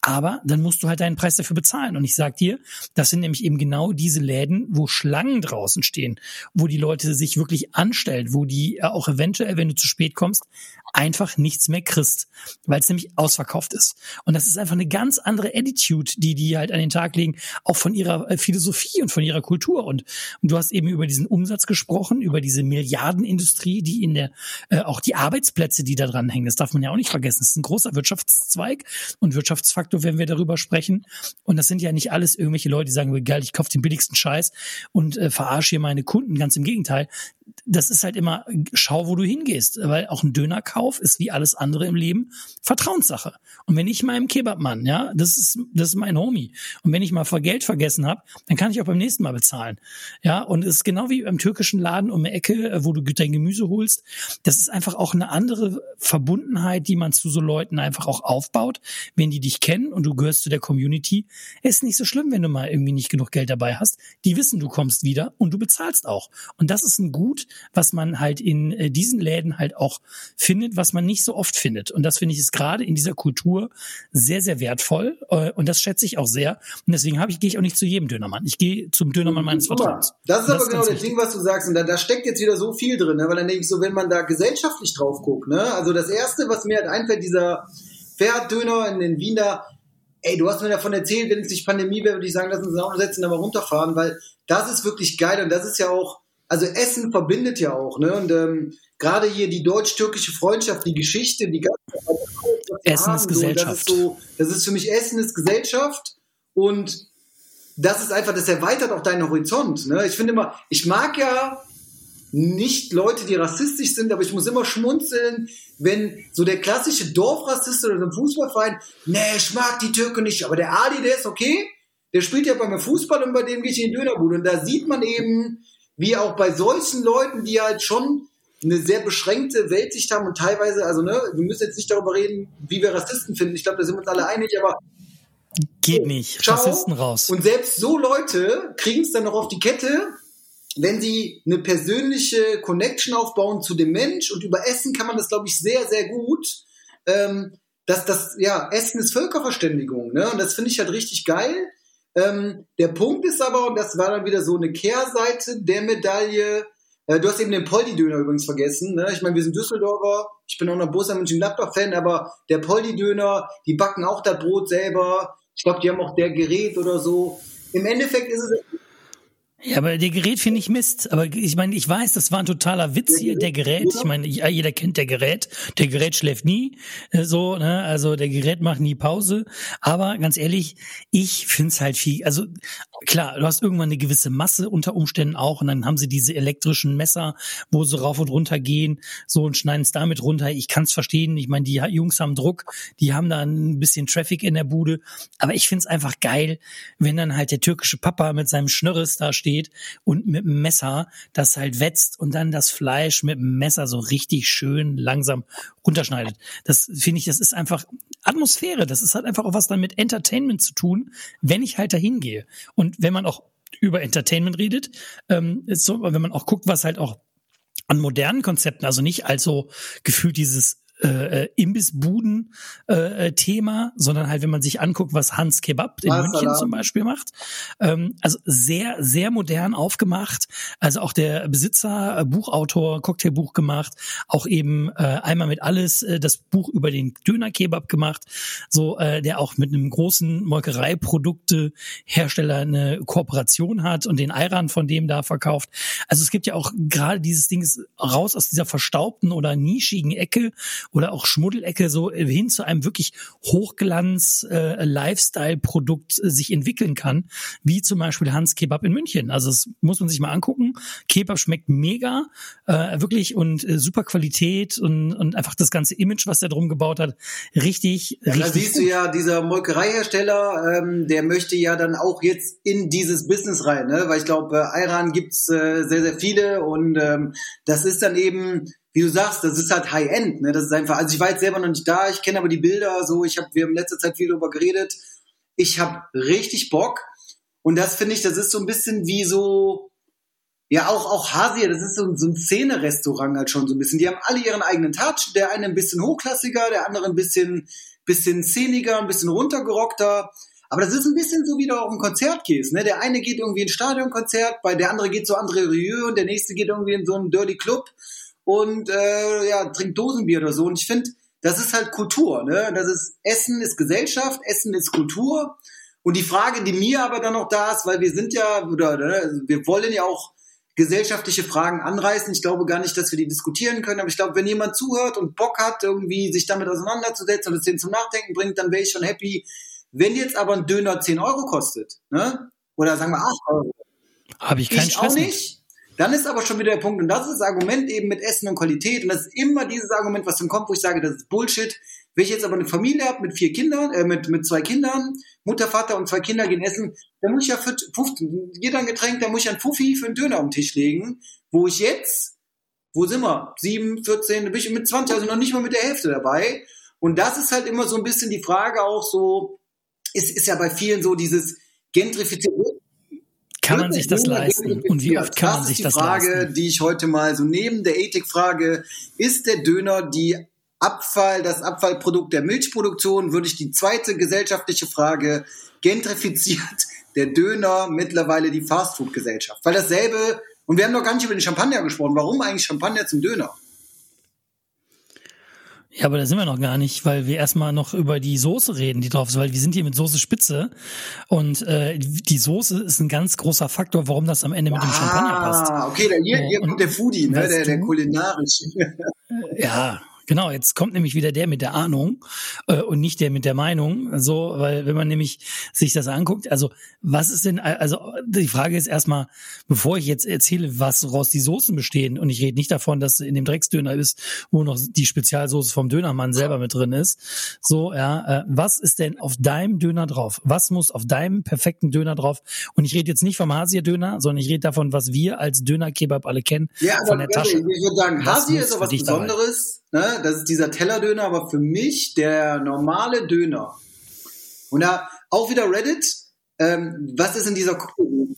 Aber dann musst du halt deinen Preis dafür bezahlen. Und ich sag dir, das sind nämlich eben genau diese Läden, wo Schlangen draußen stehen, wo die Leute sich wirklich anstellen, wo die auch eventuell, wenn du zu spät kommst, einfach nichts mehr kriegst, weil es nämlich ausverkauft ist. Und das ist einfach eine ganz andere Attitude, die die halt an den Tag legen, auch von ihrer äh, Philosophie und von ihrer Kultur. Und, und du hast eben über diesen Umsatz gesprochen, über diese Milliardenindustrie, die in der, äh, auch die Arbeitsplätze, die da dran hängen, das darf man ja auch nicht vergessen. Das ist ein großer Wirtschaftszweig und Wirtschaftsfaktor, wenn wir darüber sprechen. Und das sind ja nicht alles irgendwelche Leute, die sagen, geil, ich kaufe den billigsten Scheiß und äh, verarsche hier meine Kunden. Ganz im Gegenteil das ist halt immer, schau, wo du hingehst, weil auch ein Dönerkauf ist wie alles andere im Leben Vertrauenssache. Und wenn ich meinem Kebabmann, ja, das ist, das ist mein Homie. Und wenn ich mal Geld vergessen habe, dann kann ich auch beim nächsten Mal bezahlen. Ja, und es ist genau wie beim türkischen Laden um die Ecke, wo du dein Gemüse holst. Das ist einfach auch eine andere Verbundenheit, die man zu so Leuten einfach auch aufbaut, wenn die dich kennen und du gehörst zu der Community. Ist nicht so schlimm, wenn du mal irgendwie nicht genug Geld dabei hast. Die wissen, du kommst wieder und du bezahlst auch. Und das ist ein gut Gut, was man halt in äh, diesen Läden halt auch findet, was man nicht so oft findet. Und das finde ich ist gerade in dieser Kultur sehr, sehr wertvoll. Äh, und das schätze ich auch sehr. Und deswegen habe ich, gehe ich auch nicht zu jedem Dönermann. Ich gehe zum Dönermann meines Vertrauens. Das ist das aber ist genau das Ding, was du sagst. Und da, da steckt jetzt wieder so viel drin, ne? weil dann denke ich so, wenn man da gesellschaftlich drauf guckt, ne? Also das erste, was mir halt einfällt, dieser Pferddöner in den Wien da, ey, du hast mir davon erzählt, wenn es nicht Pandemie wäre, würde ich sagen, lass uns auch setzen, aber runterfahren, weil das ist wirklich geil und das ist ja auch, also Essen verbindet ja auch, ne? Und ähm, gerade hier die deutsch-türkische Freundschaft, die Geschichte, die ganze Essen haben, ist Gesellschaft. So, das ist so, das ist für mich Essen ist Gesellschaft und das ist einfach, das erweitert auch deinen Horizont. Ne? Ich finde immer, ich mag ja nicht Leute, die rassistisch sind, aber ich muss immer schmunzeln, wenn so der klassische Dorfrassist oder so ein Fußballverein, nee, ich mag die Türke nicht, aber der Ali, der ist okay, der spielt ja beim Fußball und bei dem gehe ich in die Dönerbude und da sieht man eben, wie auch bei solchen Leuten, die halt schon eine sehr beschränkte Weltsicht haben und teilweise, also ne, wir müssen jetzt nicht darüber reden, wie wir Rassisten finden. Ich glaube, da sind wir uns alle einig, aber geht nicht. Ciao. Rassisten raus. Und selbst so Leute kriegen es dann noch auf die Kette, wenn sie eine persönliche Connection aufbauen zu dem Mensch und über Essen kann man das, glaube ich, sehr, sehr gut. Ähm, dass das, ja, Essen ist Völkerverständigung, ne? Und das finde ich halt richtig geil. Ähm, der Punkt ist aber, und das war dann wieder so eine Kehrseite der Medaille, äh, du hast eben den Poldi-Döner übrigens vergessen. Ne? Ich meine, wir sind Düsseldorfer, ich bin auch noch Borussia Mönchengladbach-Fan, aber der Poldi-Döner, die backen auch das Brot selber. Ich glaube, die haben auch der Gerät oder so. Im Endeffekt ist es ja, aber der Gerät finde ich Mist. Aber ich meine, ich weiß, das war ein totaler Witz hier, der Gerät. Ich meine, jeder kennt der Gerät. Der Gerät schläft nie. Äh, so, ne? Also der Gerät macht nie Pause. Aber ganz ehrlich, ich finde es halt viel. Also klar, du hast irgendwann eine gewisse Masse unter Umständen auch. Und dann haben sie diese elektrischen Messer, wo sie rauf und runter gehen, so und schneiden es damit runter. Ich kann es verstehen. Ich meine, die Jungs haben Druck, die haben da ein bisschen Traffic in der Bude. Aber ich finde es einfach geil, wenn dann halt der türkische Papa mit seinem Schnörres da steht steht und mit dem Messer das halt wetzt und dann das Fleisch mit dem Messer so richtig schön langsam runterschneidet. Das finde ich, das ist einfach Atmosphäre. Das ist halt einfach auch was dann mit Entertainment zu tun, wenn ich halt dahin gehe. Und wenn man auch über Entertainment redet, ähm, so, wenn man auch guckt, was halt auch an modernen Konzepten, also nicht also gefühlt dieses äh, Imbissbuden-Thema, äh, sondern halt, wenn man sich anguckt, was Hans Kebab in Masala. München zum Beispiel macht. Ähm, also sehr, sehr modern aufgemacht. Also auch der Besitzer, äh, Buchautor, Cocktailbuch gemacht, auch eben äh, einmal mit alles äh, das Buch über den Döner-Kebab gemacht, so äh, der auch mit einem großen Molkereiprodukte-Hersteller eine Kooperation hat und den Ayran von dem da verkauft. Also es gibt ja auch gerade dieses Ding raus aus dieser verstaubten oder nischigen Ecke oder auch Schmuddelecke so hin zu einem wirklich Hochglanz äh, äh, sich entwickeln kann, wie zum Beispiel Hans Kebab in München. Also das muss man sich mal angucken. Kebab schmeckt mega, äh, wirklich und äh, super Qualität und, und einfach das ganze Image, was er drum gebaut hat, richtig. Ja, richtig da siehst gut. du ja, dieser Molkereihersteller, ähm, der möchte ja dann auch jetzt in dieses Business rein, ne? weil ich glaube, äh, Ayran gibt's äh, sehr, sehr viele und ähm, das ist dann eben wie du sagst, das ist halt High-End. Ne? Das ist einfach, also ich war jetzt selber noch nicht da, ich kenne aber die Bilder, so, ich habe, wir haben in letzter Zeit viel darüber geredet. Ich habe richtig Bock. Und das finde ich, das ist so ein bisschen wie so, ja, auch, auch Hasia, das ist so, so ein Szene-Restaurant halt schon so ein bisschen. Die haben alle ihren eigenen Touch. Der eine ein bisschen hochklassiger, der andere ein bisschen, bisschen szeniger, ein bisschen runtergerockter. Aber das ist ein bisschen so, wie du auf ein Konzert gehst. Ne? Der eine geht irgendwie in ein Stadionkonzert, bei der andere geht so André Rieu und der nächste geht irgendwie in so einen Dirty Club und äh, ja, trinkt Dosenbier oder so. Und ich finde, das ist halt Kultur. Ne? Das ist Essen ist Gesellschaft, Essen ist Kultur. Und die Frage, die mir aber dann noch da ist, weil wir sind ja, oder ne, wir wollen ja auch gesellschaftliche Fragen anreißen. Ich glaube gar nicht, dass wir die diskutieren können, aber ich glaube, wenn jemand zuhört und Bock hat, irgendwie sich damit auseinanderzusetzen und es den zum Nachdenken bringt, dann wäre ich schon happy. Wenn jetzt aber ein Döner 10 Euro kostet, ne? oder sagen wir 8 Euro, habe ich keinen ich Stress auch nicht. Dann ist aber schon wieder der Punkt, und das ist das Argument eben mit Essen und Qualität, und das ist immer dieses Argument, was dann kommt, wo ich sage, das ist Bullshit. Wenn ich jetzt aber eine Familie habe mit vier Kindern, äh, mit, mit zwei Kindern, Mutter, Vater und zwei Kinder gehen essen, dann muss ich ja für 15, jeder ein Getränk, dann muss ich einen Fuffi für einen Döner den Tisch legen, wo ich jetzt, wo sind wir? Sieben, 14, bin ich mit 20, also noch nicht mal mit der Hälfte dabei. Und das ist halt immer so ein bisschen die Frage auch so, ist, ist ja bei vielen so dieses Gentrifizierte, kann man sich das leisten? Und wie oft kann man sich das leisten? Das ist die Frage, die ich heute mal so neben der Ethikfrage, ist der Döner die Abfall, das Abfallprodukt der Milchproduktion, würde ich die zweite gesellschaftliche Frage, gentrifiziert der Döner mittlerweile die Fastfood-Gesellschaft? Weil dasselbe, und wir haben noch gar nicht über den Champagner gesprochen, warum eigentlich Champagner zum Döner? Ja, aber da sind wir noch gar nicht, weil wir erstmal noch über die Soße reden, die drauf ist, weil wir sind hier mit Soße Spitze und äh, die Soße ist ein ganz großer Faktor, warum das am Ende mit dem ah, Champagner passt. Ah, okay, da, hier, hier kommt der Foodie, ne, der, der kulinarisch. Ja, Genau, jetzt kommt nämlich wieder der mit der Ahnung äh, und nicht der mit der Meinung. So, weil wenn man nämlich sich das anguckt, also was ist denn, also die Frage ist erstmal, bevor ich jetzt erzähle, was raus die Soßen bestehen, und ich rede nicht davon, dass in dem Drecksdöner ist, wo noch die Spezialsoße vom Dönermann selber mit drin ist. So, ja, äh, was ist denn auf deinem Döner drauf? Was muss auf deinem perfekten Döner drauf? Und ich rede jetzt nicht vom Hasia-Döner, sondern ich rede davon, was wir als Döner-Kebab alle kennen, ja, von der Tasche. Ich würde sagen, Hasia ist so was Besonderes. Ne? Das ist dieser Tellerdöner, aber für mich der normale Döner. Und da auch wieder Reddit. Ähm, was ist in dieser Cocktailsoße?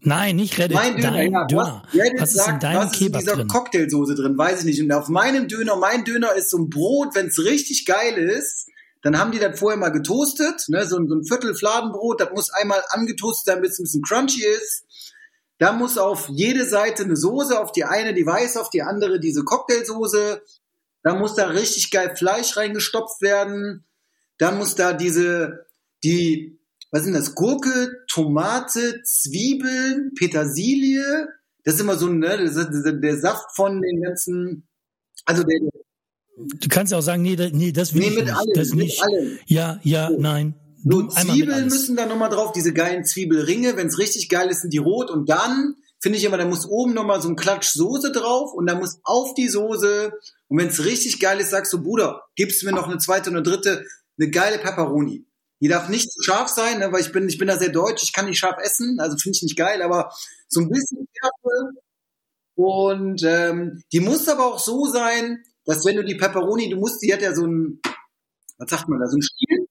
Nein, nicht Reddit. Mein Döner, dein ja, Döner. Was, Reddit was ist sagt, in deinem was ist in dieser drin? Cocktailsoße drin? Weiß ich nicht. Und auf meinem Döner, mein Döner ist so ein Brot, wenn es richtig geil ist. Dann haben die das vorher mal getoastet, ne, so, so ein Viertel Fladenbrot, das muss einmal angetoastet sein, bis es ein bisschen crunchy ist. Da muss auf jede Seite eine Soße, auf die eine die weiß, auf die andere diese Cocktailsoße. Da muss da richtig geil Fleisch reingestopft werden. Dann muss da diese, die, was sind das? Gurke, Tomate, Zwiebeln, Petersilie. Das ist immer so, ne, der, der Saft von den ganzen, also der, Du kannst ja auch sagen, nee, nee das will nee, mit nicht. Allem, das mit nicht. Allem. Ja, ja, so. nein. Nur Zwiebeln müssen da nochmal drauf, diese geilen Zwiebelringe. Wenn es richtig geil ist, sind die rot. Und dann finde ich immer, da muss oben nochmal so ein Klatsch Soße drauf und da muss auf die Soße und wenn es richtig geil ist, sagst du, Bruder, gibst mir noch eine zweite und eine dritte, eine geile Pepperoni. Die darf nicht zu scharf sein, ne, weil ich bin, ich bin da sehr deutsch, ich kann nicht scharf essen, also finde ich nicht geil, aber so ein bisschen Schärfe. Und ähm, die muss aber auch so sein, dass wenn du die Pepperoni, du musst, die hat ja so ein, was sagt man da, so ein Stiel.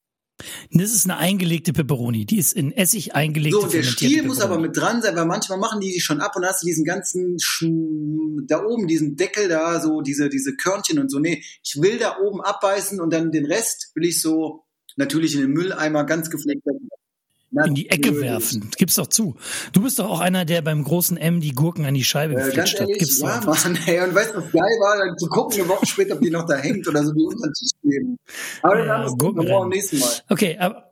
Das ist eine eingelegte Pepperoni. Die ist in Essig eingelegt. So, und der Stiel muss aber mit dran sein, weil manchmal machen die sich schon ab und hast du diesen ganzen, Sch da oben, diesen Deckel da, so diese, diese Körnchen und so. Nee, ich will da oben abbeißen und dann den Rest will ich so natürlich in den Mülleimer ganz gefleckt wegmachen in die Ecke werfen. Gib's doch zu. Du bist doch auch einer, der beim großen M die Gurken an die Scheibe äh, gefletscht hat. Gib's ja, doch. Mann, ey, und weißt du, was geil war? Dann zu gucken, eine Woche später, ob die noch da hängt oder so, wie unter den Tisch leben. Aber dann ja, haben wir beim nächsten Mal. Okay, aber,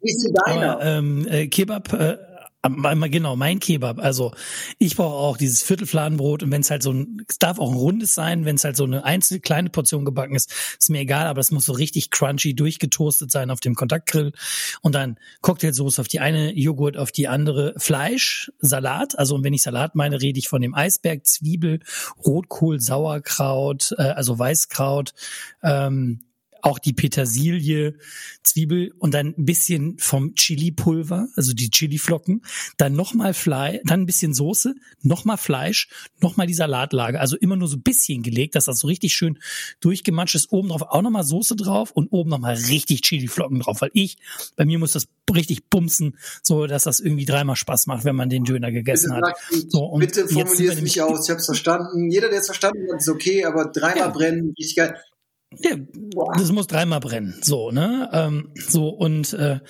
Wie ist denn deiner? aber ähm, äh, Kebab, äh, Genau, mein Kebab. Also ich brauche auch dieses Viertelfladenbrot und wenn es halt so ein, es darf auch ein rundes sein, wenn es halt so eine einzelne kleine Portion gebacken ist, ist mir egal, aber es muss so richtig crunchy durchgetoastet sein auf dem Kontaktgrill und dann Cocktailsoße auf die eine, Joghurt auf die andere, Fleisch, Salat. Also und wenn ich Salat meine, rede ich von dem Eisberg, Zwiebel, Rotkohl, Sauerkraut, äh, also Weißkraut, ähm, auch die Petersilie, Zwiebel und dann ein bisschen vom Chili-Pulver, also die Chili-Flocken, dann nochmal Fleisch, dann ein bisschen Soße, nochmal Fleisch, nochmal die Salatlage, also immer nur so ein bisschen gelegt, dass das so richtig schön durchgematscht ist. Oben drauf auch nochmal Soße drauf und oben nochmal richtig Chili-Flocken drauf, weil ich, bei mir muss das richtig bumsen, so dass das irgendwie dreimal Spaß macht, wenn man den Döner gegessen bitte hat. So, und bitte formulier es nicht aus, ich hab's verstanden. Jeder, der es verstanden hat, ist okay, aber dreimal ja. brennen, richtig geil. Ja, das muss dreimal brennen. So, ne? Ähm, so, und, äh,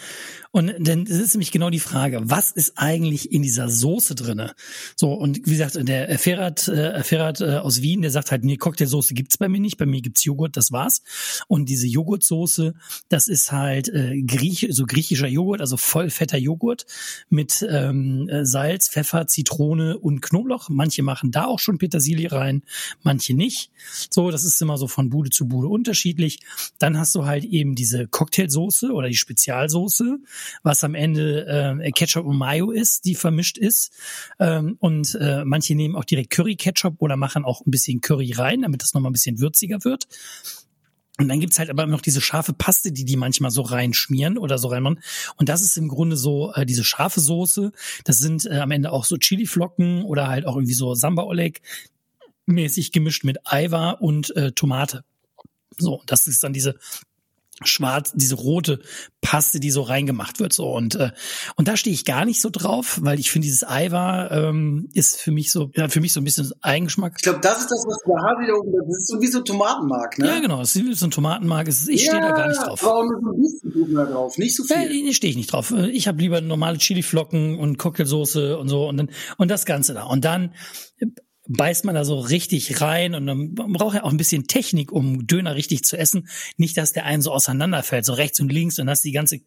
und dann ist nämlich genau die Frage, was ist eigentlich in dieser Soße drinne? So, und wie gesagt, der Ferrat, äh, Ferrat äh, aus Wien, der sagt halt, nee, Cocktailsoße gibt's bei mir nicht, bei mir gibt's Joghurt, das war's. Und diese Joghurtsoße, das ist halt äh, Griech, so griechischer Joghurt, also voll fetter Joghurt mit ähm, Salz, Pfeffer, Zitrone und Knoblauch. Manche machen da auch schon Petersilie rein, manche nicht. So, das ist immer so von Bude zu Bude unterschiedlich. Dann hast du halt eben diese Cocktailsoße oder die Spezialsoße was am Ende äh, Ketchup und Mayo ist, die vermischt ist. Ähm, und äh, manche nehmen auch direkt Curry-Ketchup oder machen auch ein bisschen Curry rein, damit das nochmal ein bisschen würziger wird. Und dann gibt's halt aber noch diese scharfe Paste, die die manchmal so reinschmieren oder so reinmachen. Und das ist im Grunde so äh, diese scharfe Soße. Das sind äh, am Ende auch so Chili-Flocken oder halt auch irgendwie so Samba-Oleg mäßig gemischt mit Eiwa und äh, Tomate. So, das ist dann diese schwarz, diese rote Paste, die so reingemacht wird. So und äh, und da stehe ich gar nicht so drauf, weil ich finde, dieses Eiwa ähm, ist für mich so, ja, für mich so ein bisschen Eigengeschmack. Ich glaube, das ist das, was der Hasi da oben, das ist so wie so Tomatenmark, ne? Ja, genau, das ist wie so ein Tomatenmark. Ich ja, stehe da gar nicht drauf. Aber nur so ein bisschen da drauf, nicht so viel. Ja, nee, stehe ich nicht drauf. Ich habe lieber normale Chiliflocken und Cocktailsoße und so und dann und das Ganze da. Und dann beißt man da so richtig rein und man braucht ja auch ein bisschen Technik, um Döner richtig zu essen. Nicht, dass der einen so auseinanderfällt, so rechts und links und hast die ganze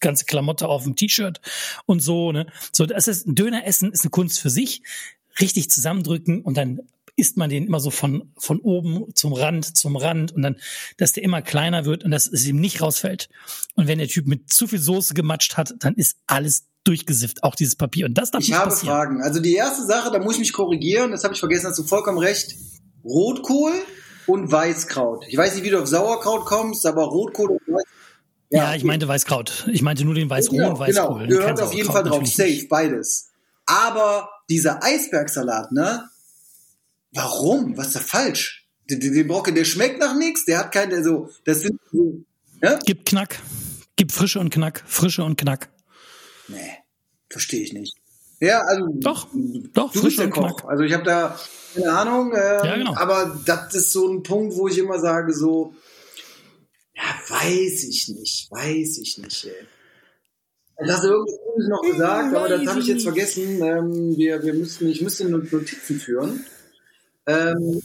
ganze Klamotte auf dem T-Shirt und so, ne? So, das ist Döner essen ist eine Kunst für sich. Richtig zusammendrücken und dann isst man den immer so von, von oben zum Rand, zum Rand und dann, dass der immer kleiner wird und dass es ihm nicht rausfällt. Und wenn der Typ mit zu viel Soße gematscht hat, dann ist alles durchgesifft, auch dieses Papier. Und das darf ich nicht habe passieren. Fragen. Also die erste Sache, da muss ich mich korrigieren, das habe ich vergessen, hast du vollkommen recht. Rotkohl und Weißkraut. Ich weiß nicht, wie du auf Sauerkraut kommst, aber Rotkohl und Weißkraut. Ja, ja, ich meinte Weißkraut. Ich meinte nur den Weißroh genau, und Weißkohl. Genau, gehört auf jeden Fall drauf. Safe, beides. Aber dieser Eisbergsalat, ne? Warum? Was ist da falsch? Den, den Brocken, der schmeckt nach nichts, der hat keine so, das sind so, ne? Gibt Knack. Gibt Frische und Knack. Frische und Knack. Nee, verstehe ich nicht. Ja, also. Doch, doch, du bist der Koch. Knack. Also ich habe da keine Ahnung. Äh, ja, genau. Aber das ist so ein Punkt, wo ich immer sage, so, ja, weiß ich nicht, weiß ich nicht, ey. Das hast du irgendwie noch gesagt, aber das habe ich jetzt vergessen. Ähm, wir, wir müssen, ich müsste Notizen führen. Ähm,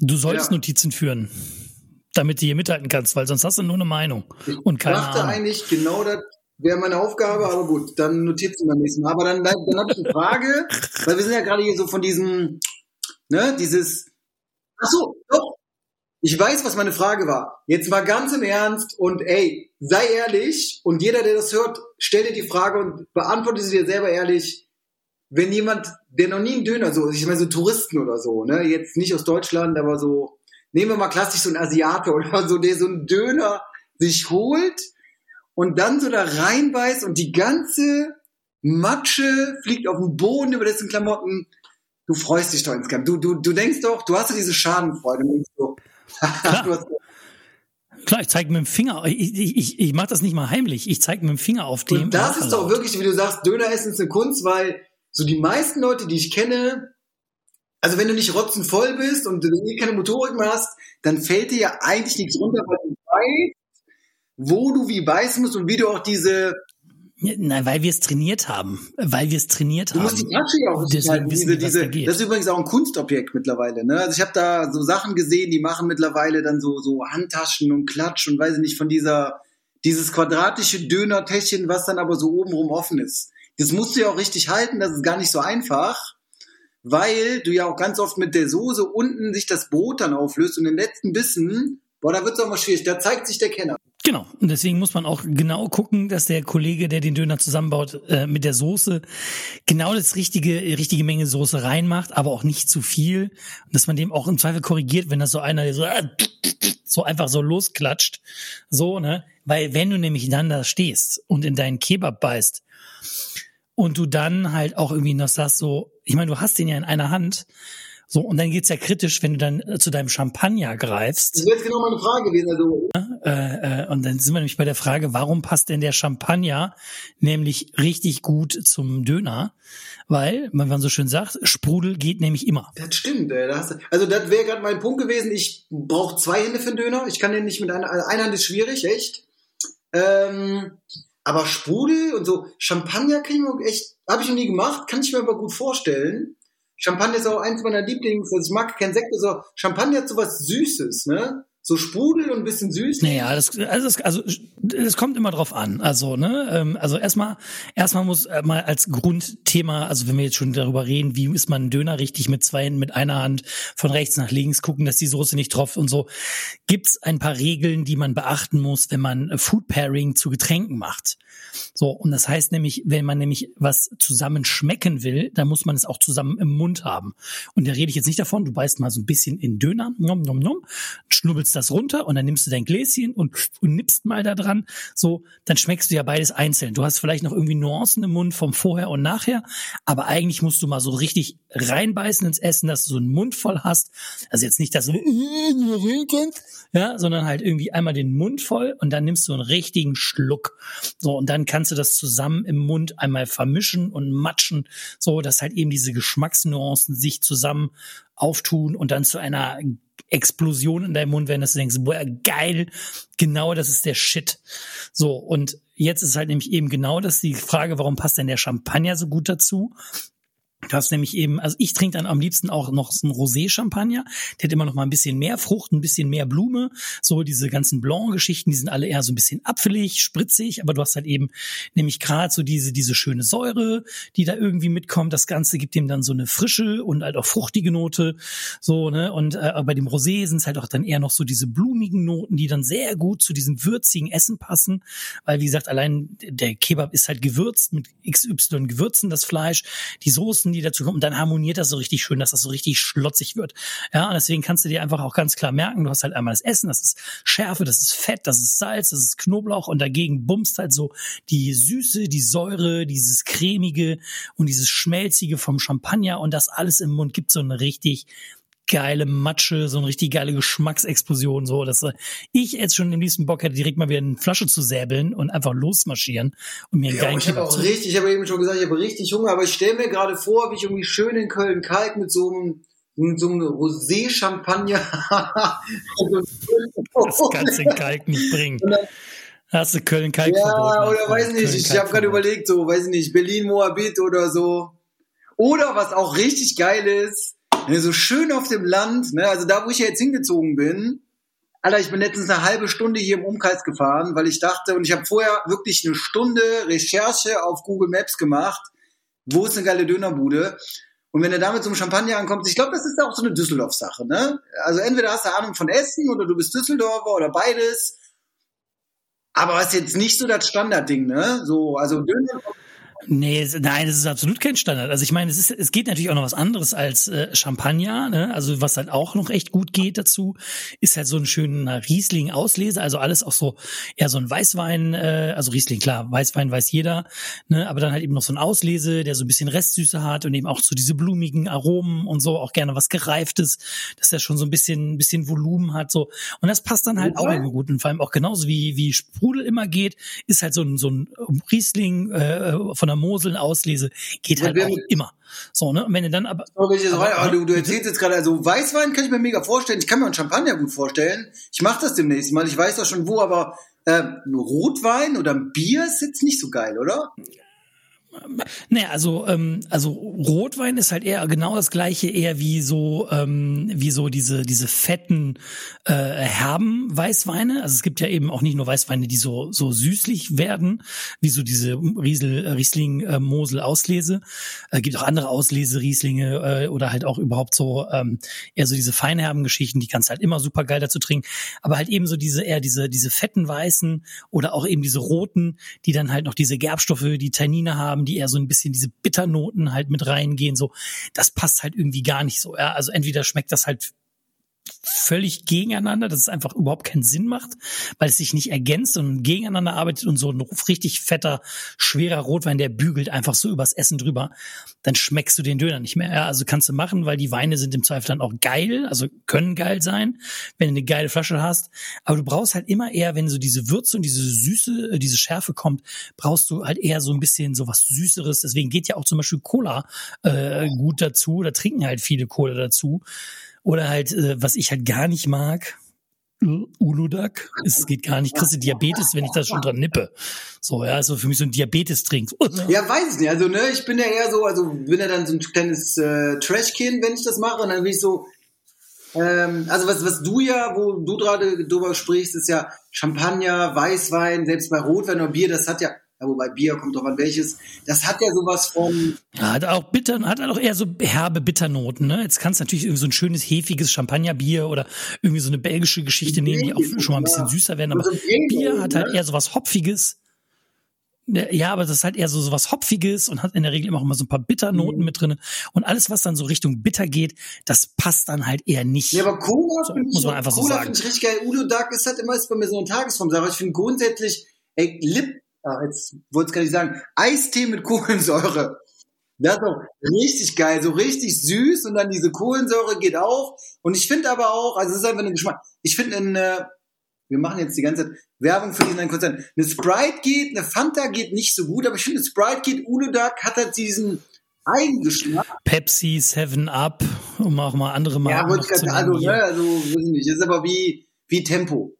du sollst ja. Notizen führen, damit du hier mithalten kannst, weil sonst hast du nur eine Meinung und keine Ich dachte Ahnung. eigentlich genau das wäre meine Aufgabe, aber gut, dann notiert sie beim nächsten Mal. Aber dann, dann, dann habe ich eine Frage, weil wir sind ja gerade hier so von diesem, ne, dieses, ach so, doch, ich weiß, was meine Frage war. Jetzt mal ganz im Ernst und ey, sei ehrlich und jeder, der das hört, stell dir die Frage und beantworte sie dir selber ehrlich. Wenn jemand, der noch nie einen Döner, so, ich meine so Touristen oder so, ne, jetzt nicht aus Deutschland, aber so, nehmen wir mal klassisch so einen Asiate oder so, der so einen Döner sich holt und dann so da reinbeißt und die ganze Matsche fliegt auf den Boden über dessen Klamotten. Du freust dich doch insgesamt. Du, du, du denkst doch, du hast ja diese Schadenfreude. Und denkst so, Klar, ich zeige mit dem Finger. Ich, ich, ich, ich mache das nicht mal heimlich. Ich zeige mit dem Finger auf dem. Und das ist doch wirklich, wie du sagst, Döner essen ist eine Kunst, weil so die meisten Leute, die ich kenne, also wenn du nicht rotzenvoll bist und du eh keine Motorik mehr hast, dann fällt dir ja eigentlich nichts runter, weil du weißt, wo du wie beißen musst und wie du auch diese Nein, weil wir es trainiert haben. Weil wir es trainiert Du haben. musst die Tasche ja auch Deswegen Diese, da diese, geht. das ist übrigens auch ein Kunstobjekt mittlerweile. Ne? Also ich habe da so Sachen gesehen, die machen mittlerweile dann so, so Handtaschen und Klatsch und weiß ich nicht, von dieser, dieses quadratische Döner-Täschchen, was dann aber so obenrum offen ist. Das musst du ja auch richtig halten, das ist gar nicht so einfach, weil du ja auch ganz oft mit der Soße unten sich das Brot dann auflöst und den letzten Bissen, boah, da wird's auch mal schwierig, da zeigt sich der Kenner. Genau. Und deswegen muss man auch genau gucken, dass der Kollege, der den Döner zusammenbaut, äh, mit der Soße genau das richtige, richtige Menge Soße reinmacht, aber auch nicht zu viel. Und dass man dem auch im Zweifel korrigiert, wenn das so einer so, äh, so einfach so losklatscht. So, ne? Weil wenn du nämlich dann da stehst und in deinen Kebab beißt und du dann halt auch irgendwie noch sagst so, ich meine, du hast den ja in einer Hand. So, und dann geht's ja kritisch, wenn du dann äh, zu deinem Champagner greifst. Das wäre jetzt genau meine Frage gewesen. Also, Äh, äh, und dann sind wir nämlich bei der Frage, warum passt denn der Champagner nämlich richtig gut zum Döner? Weil, wenn man so schön sagt, Sprudel geht nämlich immer. Das stimmt, ey. Da hast also das wäre gerade mein Punkt gewesen. Ich brauche zwei Hände für den Döner. Ich kann den nicht mit einer, also eine Hand ist schwierig, echt. Ähm, aber Sprudel und so Champagner kann ich mir echt, habe ich noch nie gemacht, kann ich mir aber gut vorstellen. Champagner ist auch eins meiner Lieblings, also ich mag kein Sekt, so Champagner hat so was Süßes, ne? So Sprudel und ein bisschen süß. Naja, das, also, das, also das kommt immer drauf an. Also, ne, ähm, also erstmal, erstmal muss äh, mal als Grundthema, also wenn wir jetzt schon darüber reden, wie ist man Döner richtig mit zwei mit einer Hand von rechts nach links gucken, dass die Soße nicht tropft und so, gibt's ein paar Regeln, die man beachten muss, wenn man Food Pairing zu Getränken macht. So, und das heißt nämlich, wenn man nämlich was zusammen schmecken will, dann muss man es auch zusammen im Mund haben. Und da rede ich jetzt nicht davon, du beißt mal so ein bisschen in Döner, nom, nom, nom, schnubbelst das runter und dann nimmst du dein Gläschen und, und nippst mal da dran. So, dann schmeckst du ja beides einzeln. Du hast vielleicht noch irgendwie Nuancen im Mund vom Vorher und Nachher, aber eigentlich musst du mal so richtig reinbeißen ins Essen, dass du so einen Mund voll hast. Also jetzt nicht, dass du ja, sondern halt irgendwie einmal den Mund voll und dann nimmst du einen richtigen Schluck. So, und dann kannst du das zusammen im Mund einmal vermischen und matschen, so dass halt eben diese Geschmacksnuancen sich zusammen auftun und dann zu einer Explosion in deinem Mund werden, dass du denkst, boah, geil, genau das ist der Shit. So, und jetzt ist halt nämlich eben genau das die Frage, warum passt denn der Champagner so gut dazu? Du hast nämlich eben, also ich trinke dann am liebsten auch noch so einen Rosé-Champagner. Der hat immer noch mal ein bisschen mehr Frucht, ein bisschen mehr Blume. So diese ganzen Blanc-Geschichten, die sind alle eher so ein bisschen apfelig, spritzig, aber du hast halt eben nämlich gerade so diese, diese schöne Säure, die da irgendwie mitkommt. Das Ganze gibt dem dann so eine frische und halt auch fruchtige Note. So, ne? Und äh, bei dem Rosé sind es halt auch dann eher noch so diese blumigen Noten, die dann sehr gut zu diesem würzigen Essen passen. Weil, wie gesagt, allein der Kebab ist halt gewürzt mit XY Gewürzen, das Fleisch, die Soßen, die dazu kommen, und dann harmoniert das so richtig schön, dass das so richtig schlotzig wird. Ja, und deswegen kannst du dir einfach auch ganz klar merken, du hast halt einmal das Essen, das ist Schärfe, das ist Fett, das ist Salz, das ist Knoblauch und dagegen bummst halt so die Süße, die Säure, dieses cremige und dieses schmelzige vom Champagner und das alles im Mund gibt so eine richtig geile Matsche, so eine richtig geile Geschmacksexplosion, so, dass äh, ich jetzt schon im liebsten Bock hätte, direkt mal wieder eine Flasche zu säbeln und einfach losmarschieren und mir einen Ja, geilen ich habe auch zu richtig, ich habe eben schon gesagt, ich habe richtig Hunger, aber ich stelle mir gerade vor, wie ich irgendwie schön in Köln kalk mit so einem mit so einem Rosé-Champagner. Das kannst du in Kalk nicht bringen. Hast du Köln Kalk Ja, verboten. oder weiß nicht, ich habe gerade überlegt, so, weiß nicht, Berlin Moabit oder so. Oder was auch richtig geil ist, ne, so schön auf dem Land, ne, also da, wo ich ja jetzt hingezogen bin, Alter, ich bin letztens eine halbe Stunde hier im Umkreis gefahren, weil ich dachte, und ich habe vorher wirklich eine Stunde Recherche auf Google Maps gemacht, wo ist eine geile Dönerbude. Und wenn er damit zum Champagner ankommt, ich glaube, das ist auch so eine Düsseldorf-Sache, ne? Also entweder hast du Ahnung von Essen oder du bist Düsseldorfer oder beides. Aber was jetzt nicht so das Standardding, ne? So, also Döner Nee, es, nein, das ist absolut kein Standard. Also ich meine, es, ist, es geht natürlich auch noch was anderes als äh, Champagner. Ne? Also was halt auch noch echt gut geht dazu, ist halt so ein schöner Riesling-Auslese. Also alles auch so eher so ein Weißwein, äh, also Riesling, klar, Weißwein weiß jeder, ne? aber dann halt eben noch so ein Auslese, der so ein bisschen Restsüße hat und eben auch so diese blumigen Aromen und so, auch gerne was Gereiftes, dass der schon so ein bisschen, ein bisschen Volumen hat. so Und das passt dann halt auch immer gut. Und vor allem auch genauso wie, wie Sprudel immer geht, ist halt so ein, so ein Riesling äh, von der Mosel auslese, geht halt auch immer. So, ne? Und wenn du dann aber. aber, aber du, du erzählst jetzt gerade, also Weißwein kann ich mir mega vorstellen. Ich kann mir einen Champagner gut vorstellen. Ich mache das demnächst mal. Ich weiß doch schon wo, aber äh, Rotwein oder Bier ist jetzt nicht so geil, oder? Naja, also ähm, also Rotwein ist halt eher genau das gleiche, eher wie so ähm, wie so diese diese fetten äh, herben Weißweine. Also es gibt ja eben auch nicht nur Weißweine, die so so süßlich werden, wie so diese Riesel Riesling äh, Mosel Auslese. Es äh, gibt auch andere Auslese Rieslinge äh, oder halt auch überhaupt so ähm, eher so diese feinherben Geschichten, die kannst halt immer super geil dazu trinken. Aber halt eben so diese eher diese diese fetten weißen oder auch eben diese roten, die dann halt noch diese Gerbstoffe, die Tannine haben die eher so ein bisschen diese Bitternoten halt mit reingehen, so, das passt halt irgendwie gar nicht so. Ja? Also entweder schmeckt das halt völlig gegeneinander, dass es einfach überhaupt keinen Sinn macht, weil es sich nicht ergänzt und gegeneinander arbeitet und so ein richtig fetter, schwerer Rotwein, der bügelt einfach so übers Essen drüber, dann schmeckst du den Döner nicht mehr. Ja, also kannst du machen, weil die Weine sind im Zweifel dann auch geil, also können geil sein, wenn du eine geile Flasche hast, aber du brauchst halt immer eher, wenn so diese Würze und diese Süße, äh, diese Schärfe kommt, brauchst du halt eher so ein bisschen so was Süßeres, deswegen geht ja auch zum Beispiel Cola äh, gut dazu, da trinken halt viele Cola dazu, oder halt, äh, was ich halt gar nicht mag, Uludag. Es geht gar nicht. Kriegst du Diabetes, wenn ich das schon dran nippe. So, ja, also für mich so ein Diabetes-Trink. Ja, weiß ich nicht. Also, ne, ich bin ja eher so, also bin ja dann so ein kleines äh, Trashkin, wenn ich das mache. Und dann bin ich so, ähm, also was, was du ja, wo du gerade drüber sprichst, ist ja Champagner, Weißwein, selbst bei Rotwein oder Bier, das hat ja ja, wobei Bier kommt doch an welches. Das hat ja sowas von. Ja, hat auch bitter, hat auch eher so herbe Bitternoten. Ne? Jetzt kannst du natürlich irgendwie so ein schönes hefiges Champagnerbier oder irgendwie so eine belgische Geschichte nehmen, die auch schon mal ein bisschen süßer werden. Aber so Bier hat halt ne? eher sowas hopfiges. Ja, aber das ist halt eher so, so was Hopfiges und hat in der Regel immer auch immer so ein paar Bitternoten mhm. mit drin. Und alles, was dann so Richtung bitter geht, das passt dann halt eher nicht. Ja, aber Cola so, muss man einfach Cola so finde ich richtig geil. Udo Duck ist halt immer ist bei mir so eine Tagesform-Sache. Ich finde grundsätzlich, ey, Lip ach, jetzt wollte ich gar nicht sagen, Eistee mit Kohlensäure. Das ist doch richtig geil, so richtig süß und dann diese Kohlensäure geht auch. Und ich finde aber auch, also es ist einfach ein Geschmack. Ich finde eine, wir machen jetzt die ganze Zeit Werbung für diesen Konzern. Eine Sprite geht, eine Fanta geht nicht so gut, aber ich finde Sprite geht, Duck hat halt diesen Eigengeschmack. Pepsi, Seven Up, um auch mal andere Marken Ja, wollte ich gerade, also, ne, also, weiß ich nicht, ist aber wie, wie Tempo.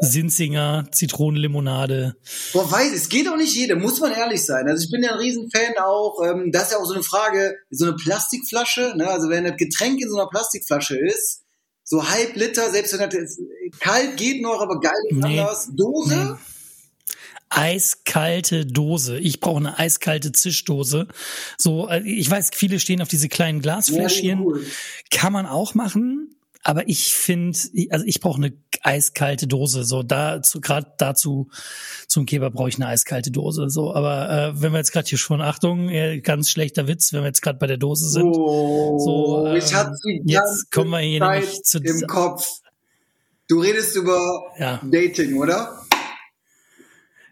Sinzinger, Zitronenlimonade. Boah, weiß, es geht auch nicht jeder, muss man ehrlich sein. Also ich bin ja ein Riesenfan auch, ähm, das ist ja auch so eine Frage, so eine Plastikflasche, ne? also wenn das Getränk in so einer Plastikflasche ist, so halb Liter, selbst wenn das kalt geht noch, aber geil ist nee, anders. Dose? Nee. Eiskalte Dose. Ich brauche eine eiskalte Zischdose. So, äh, ich weiß, viele stehen auf diese kleinen Glasfläschchen. Ja, cool. Kann man auch machen aber ich finde, also ich brauche eine eiskalte Dose. So dazu gerade dazu zum Kebab brauche ich eine eiskalte Dose. So, aber äh, wenn wir jetzt gerade hier schon Achtung, ganz schlechter Witz, wenn wir jetzt gerade bei der Dose sind. Oh, so, ähm, ich hatte jetzt kommen wir hier Zeit nämlich zu im Kopf. Du redest über ja. Dating, oder?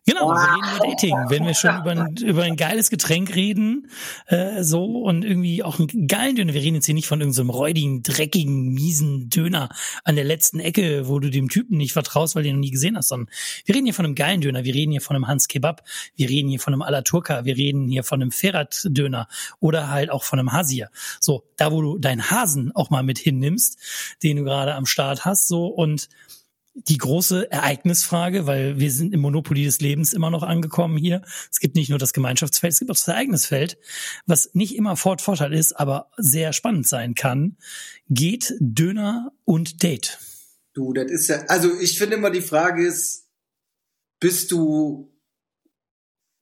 Genau, wir reden über Dating. Wenn wir schon über ein, über ein geiles Getränk reden, äh, so und irgendwie auch einen geilen Döner. Wir reden jetzt hier nicht von irgendeinem so räudigen, dreckigen, miesen Döner an der letzten Ecke, wo du dem Typen nicht vertraust, weil du ihn noch nie gesehen hast, sondern wir reden hier von einem geilen Döner. Wir reden hier von einem Hans Kebab. Wir reden hier von einem Alaturka. Wir reden hier von einem Ferrat-Döner oder halt auch von einem Hasir. So, da wo du deinen Hasen auch mal mit hinnimmst, den du gerade am Start hast, so und die große Ereignisfrage, weil wir sind im Monopoly des Lebens immer noch angekommen hier. Es gibt nicht nur das Gemeinschaftsfeld, es gibt auch das Ereignisfeld, was nicht immer Fort Vorteil ist, aber sehr spannend sein kann. Geht Döner und Date? Du, das ist ja, also ich finde immer die Frage ist, bist du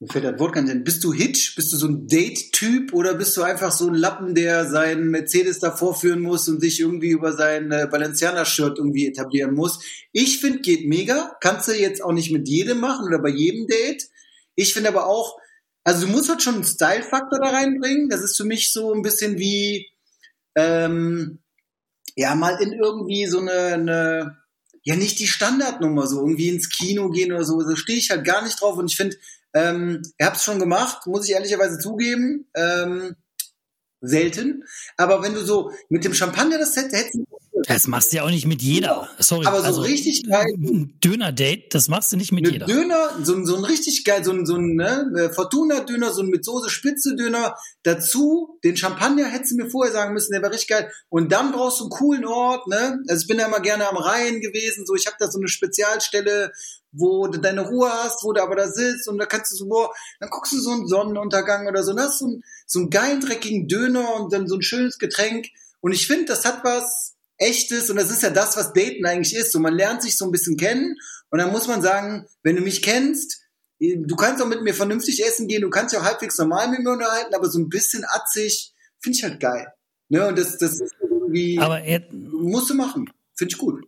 mir fällt das Wort gar nicht hin. Bist du Hitch? Bist du so ein Date-Typ oder bist du einfach so ein Lappen, der seinen Mercedes da vorführen muss und sich irgendwie über sein äh, Balenciaga-Shirt irgendwie etablieren muss? Ich finde, geht mega. Kannst du jetzt auch nicht mit jedem machen oder bei jedem Date. Ich finde aber auch, Also du musst halt schon einen Style-Faktor da reinbringen. Das ist für mich so ein bisschen wie, ähm, ja, mal in irgendwie so eine, eine, ja, nicht die Standardnummer, so irgendwie ins Kino gehen oder so. Da stehe ich halt gar nicht drauf und ich finde, ähm, ihr habt es schon gemacht, muss ich ehrlicherweise zugeben. Ähm, selten. Aber wenn du so mit dem Champagner das hättest, das machst du ja auch nicht mit jeder. Sorry. Aber so also, richtig geil. Ein Döner-Date, das machst du nicht mit jeder. Döner, so, so ein richtig geil, so ein, so ein ne, Fortuna-Döner, so ein mit Soße Spitze-Döner. Dazu, den Champagner hättest du mir vorher sagen müssen, der war richtig geil. Und dann brauchst du einen coolen Ort, ne? Also ich bin ja immer gerne am Rhein gewesen, so ich habe da so eine Spezialstelle, wo du deine Ruhe hast, wo du aber da sitzt und da kannst du so, boah, dann guckst du so einen Sonnenuntergang oder so, und hast so einen, so einen geilen, dreckigen Döner und dann so ein schönes Getränk. Und ich finde, das hat was, echtes und das ist ja das, was Daten eigentlich ist. So, man lernt sich so ein bisschen kennen und dann muss man sagen, wenn du mich kennst, du kannst auch mit mir vernünftig essen gehen, du kannst ja auch halbwegs normal mit mir unterhalten, aber so ein bisschen atzig finde ich halt geil. Ne? Und das, das ist irgendwie, aber er, musst du machen. Finde ich gut.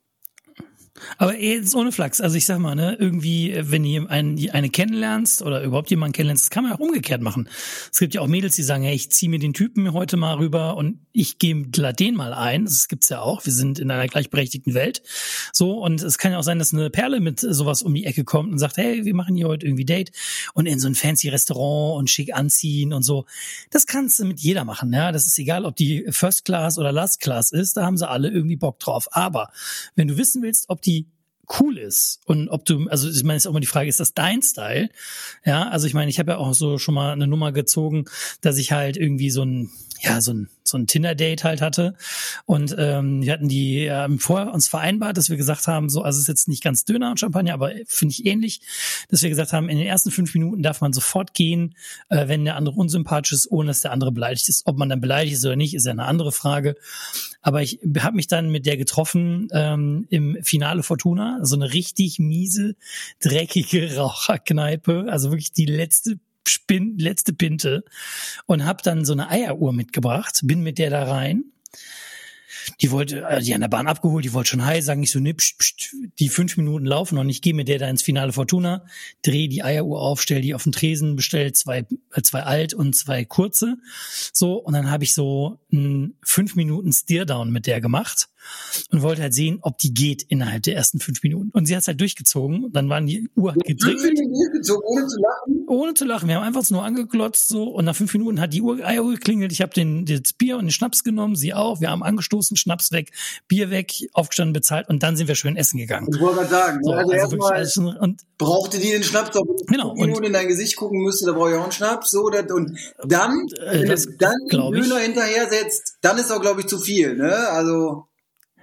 Aber jetzt ohne Flachs. Also ich sag mal, ne, irgendwie, äh, wenn du einen, eine kennenlernst oder überhaupt jemanden kennenlernst, das kann man auch umgekehrt machen. Es gibt ja auch Mädels, die sagen, hey, ich ziehe mir den Typen heute mal rüber und ich gehe den mal ein. Das gibt's ja auch. Wir sind in einer gleichberechtigten Welt. So, und es kann ja auch sein, dass eine Perle mit sowas um die Ecke kommt und sagt, hey, wir machen hier heute irgendwie Date und in so ein fancy Restaurant und schick anziehen und so. Das kannst du mit jeder machen, ja. Das ist egal, ob die First Class oder Last Class ist, da haben sie alle irgendwie Bock drauf. Aber wenn du wissen willst, ob cool ist und ob du, also ich meine, ist auch immer die Frage, ist das dein Style? Ja, also ich meine, ich habe ja auch so schon mal eine Nummer gezogen, dass ich halt irgendwie so ein, ja, so ein so ein Tinder-Date halt hatte. Und ähm, wir hatten die ähm, vorher uns vereinbart, dass wir gesagt haben, so, also es ist jetzt nicht ganz Döner und Champagner, aber finde ich ähnlich, dass wir gesagt haben, in den ersten fünf Minuten darf man sofort gehen, äh, wenn der andere unsympathisch ist, ohne dass der andere beleidigt ist. Ob man dann beleidigt ist oder nicht, ist ja eine andere Frage. Aber ich habe mich dann mit der getroffen ähm, im Finale Fortuna, so eine richtig miese, dreckige Raucherkneipe, also wirklich die letzte Spin, letzte Pinte und habe dann so eine Eieruhr mitgebracht, bin mit der da rein. Die wollte, äh, die an der Bahn abgeholt, die wollte schon hi sagen, ich so, ne, pst, pst, die fünf Minuten laufen und ich gehe mit der da ins Finale Fortuna, drehe die Eieruhr auf, stell die auf den Tresen, bestell zwei, äh, zwei alt und zwei kurze. So, und dann habe ich so einen fünf Minuten Steerdown mit der gemacht und wollte halt sehen, ob die geht innerhalb der ersten fünf Minuten. Und sie hat es halt durchgezogen. Dann waren die Uhr halt gedreht. Durchgezogen, ohne zu lachen? Ohne zu lachen. Wir haben einfach nur angeklotzt so und nach fünf Minuten hat die Uhr, Uhr geklingelt. Ich habe den das Bier und den Schnaps genommen, sie auch. Wir haben angestoßen, Schnaps weg, Bier weg, aufgestanden, bezahlt und dann sind wir schön essen gegangen. Ich wollte gerade sagen, so, also, also erstmal und brauchte die den Schnaps, ob genau, und, nur in dein Gesicht gucken müsste, da brauche ich auch einen Schnaps. So, das, und dann, äh, wenn das, dann Döner hinterher setzt, dann ist auch, glaube ich, zu viel. Ne? Also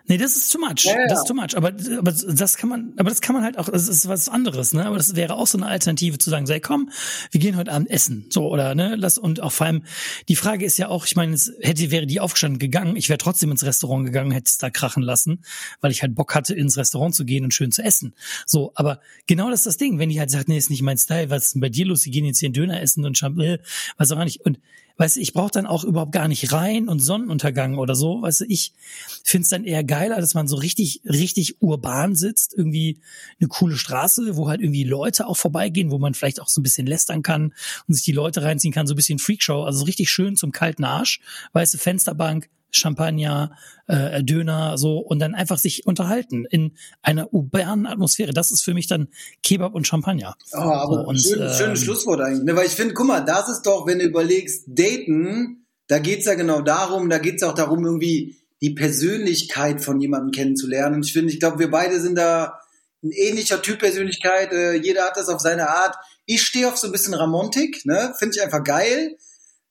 Nee, das ist too much. Ja, ja. Das ist too much. Aber, aber das kann man, aber das kann man halt auch, das ist was anderes, ne? Aber das wäre auch so eine Alternative zu sagen, sei komm, wir gehen heute Abend essen. So, oder ne, lass und auch vor allem, die Frage ist ja auch, ich meine, es hätte, wäre die aufgestanden gegangen, ich wäre trotzdem ins Restaurant gegangen, hätte es da krachen lassen, weil ich halt Bock hatte, ins Restaurant zu gehen und schön zu essen. So, aber genau das ist das Ding, wenn die halt sagt, nee, ist nicht mein Style, was ist denn bei dir los? Die gehen jetzt hier einen Döner essen und Champagner, was auch nicht. Und Weißt ich brauche dann auch überhaupt gar nicht rein und Sonnenuntergang oder so. Weißt du, ich finde es dann eher geiler, dass man so richtig, richtig urban sitzt, irgendwie eine coole Straße, wo halt irgendwie Leute auch vorbeigehen, wo man vielleicht auch so ein bisschen lästern kann und sich die Leute reinziehen kann, so ein bisschen Freakshow, also so richtig schön zum kalten Arsch. Weißt Fensterbank, Champagner, äh, Döner, so und dann einfach sich unterhalten in einer urbanen Atmosphäre. Das ist für mich dann Kebab und Champagner. Oh, aber so, und, schön, ähm, schönes Schlusswort eigentlich. Ne? Weil ich finde, guck mal, das ist doch, wenn du überlegst, daten, da geht's ja genau darum, da geht's auch darum, irgendwie die Persönlichkeit von jemandem kennenzulernen. Und ich finde, ich glaube, wir beide sind da ein ähnlicher Typ Persönlichkeit. Äh, jeder hat das auf seine Art. Ich stehe auf so ein bisschen Ramontik, ne? Finde ich einfach geil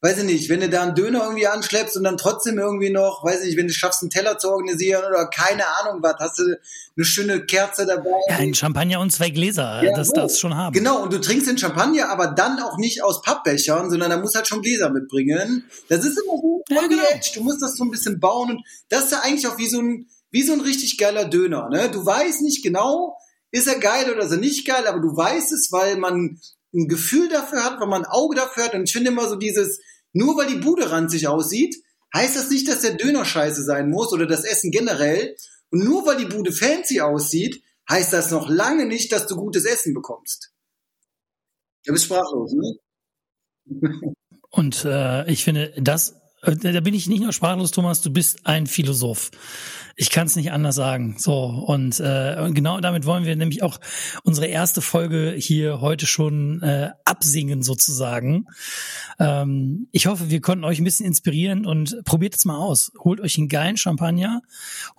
weiß ich nicht, wenn du da einen Döner irgendwie anschleppst und dann trotzdem irgendwie noch, weiß ich nicht, wenn du schaffst, einen Teller zu organisieren oder keine Ahnung was, hast du eine schöne Kerze dabei. Ja, ein Champagner und zwei Gläser, ja, das darfst du schon haben. Genau, und du trinkst den Champagner, aber dann auch nicht aus Pappbechern, sondern da musst halt schon Gläser mitbringen. Das ist immer so, ja, genau. du musst das so ein bisschen bauen und das ist ja eigentlich auch wie so ein, wie so ein richtig geiler Döner, ne? Du weißt nicht genau, ist er geil oder ist er nicht geil, aber du weißt es, weil man ein Gefühl dafür hat, weil man ein Auge dafür hat und ich finde immer so dieses, nur weil die Bude ranzig aussieht, heißt das nicht, dass der Döner scheiße sein muss oder das Essen generell. Und nur weil die Bude fancy aussieht, heißt das noch lange nicht, dass du gutes Essen bekommst. Du bist sprachlos, ne? Und äh, ich finde, das, äh, da bin ich nicht nur sprachlos, Thomas, du bist ein Philosoph. Ich kann es nicht anders sagen. So, und äh, genau damit wollen wir nämlich auch unsere erste Folge hier heute schon äh, absingen, sozusagen. Ähm, ich hoffe, wir konnten euch ein bisschen inspirieren und probiert es mal aus. Holt euch einen geilen Champagner,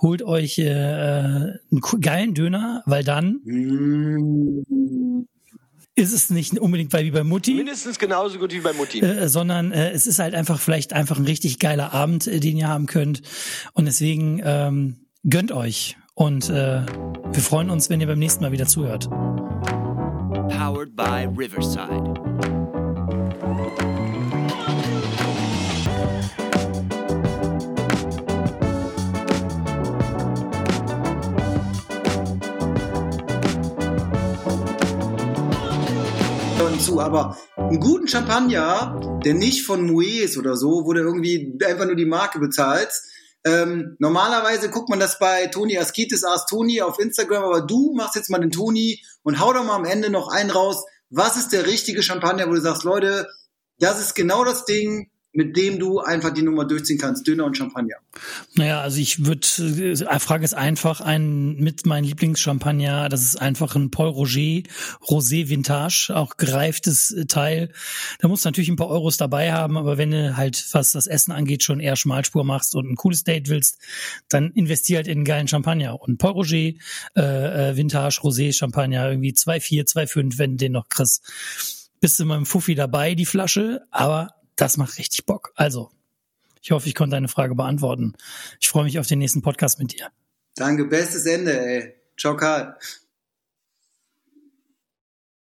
holt euch äh, einen geilen Döner, weil dann Mm. Ist es nicht unbedingt bei wie bei Mutti. Mindestens genauso gut wie bei Mutti. Äh, sondern äh, es ist halt einfach vielleicht einfach ein richtig geiler Abend, äh, den ihr haben könnt. Und deswegen ähm, gönnt euch. Und äh, wir freuen uns, wenn ihr beim nächsten Mal wieder zuhört. Powered by Riverside. Und zu, aber einen guten Champagner, der nicht von Moet ist oder so, wo du irgendwie einfach nur die Marke bezahlst. Ähm, normalerweise guckt man das bei Toni Askitis, Ask Toni auf Instagram, aber du machst jetzt mal den Toni und hau doch mal am Ende noch einen raus. Was ist der richtige Champagner, wo du sagst, Leute, das ist genau das Ding, mit dem du einfach die Nummer durchziehen kannst, Döner und Champagner. Naja, also ich würde, äh, Frage ist einfach, ein mit meinem Lieblingschampagner, das ist einfach ein Paul Roger Rosé Vintage, auch gereiftes äh, Teil. Da musst du natürlich ein paar Euros dabei haben, aber wenn du halt, was das Essen angeht, schon eher Schmalspur machst und ein cooles Date willst, dann investier halt in einen geilen Champagner. Und Paul Roger äh, äh, Vintage Rosé Champagner, irgendwie 2,4, 2,5, wenn du den noch kriegst. Bist du mit dem Fuffi dabei, die Flasche, aber das macht richtig Bock. Also, ich hoffe, ich konnte deine Frage beantworten. Ich freue mich auf den nächsten Podcast mit dir. Danke, bestes Ende, ey. Ciao, Karl.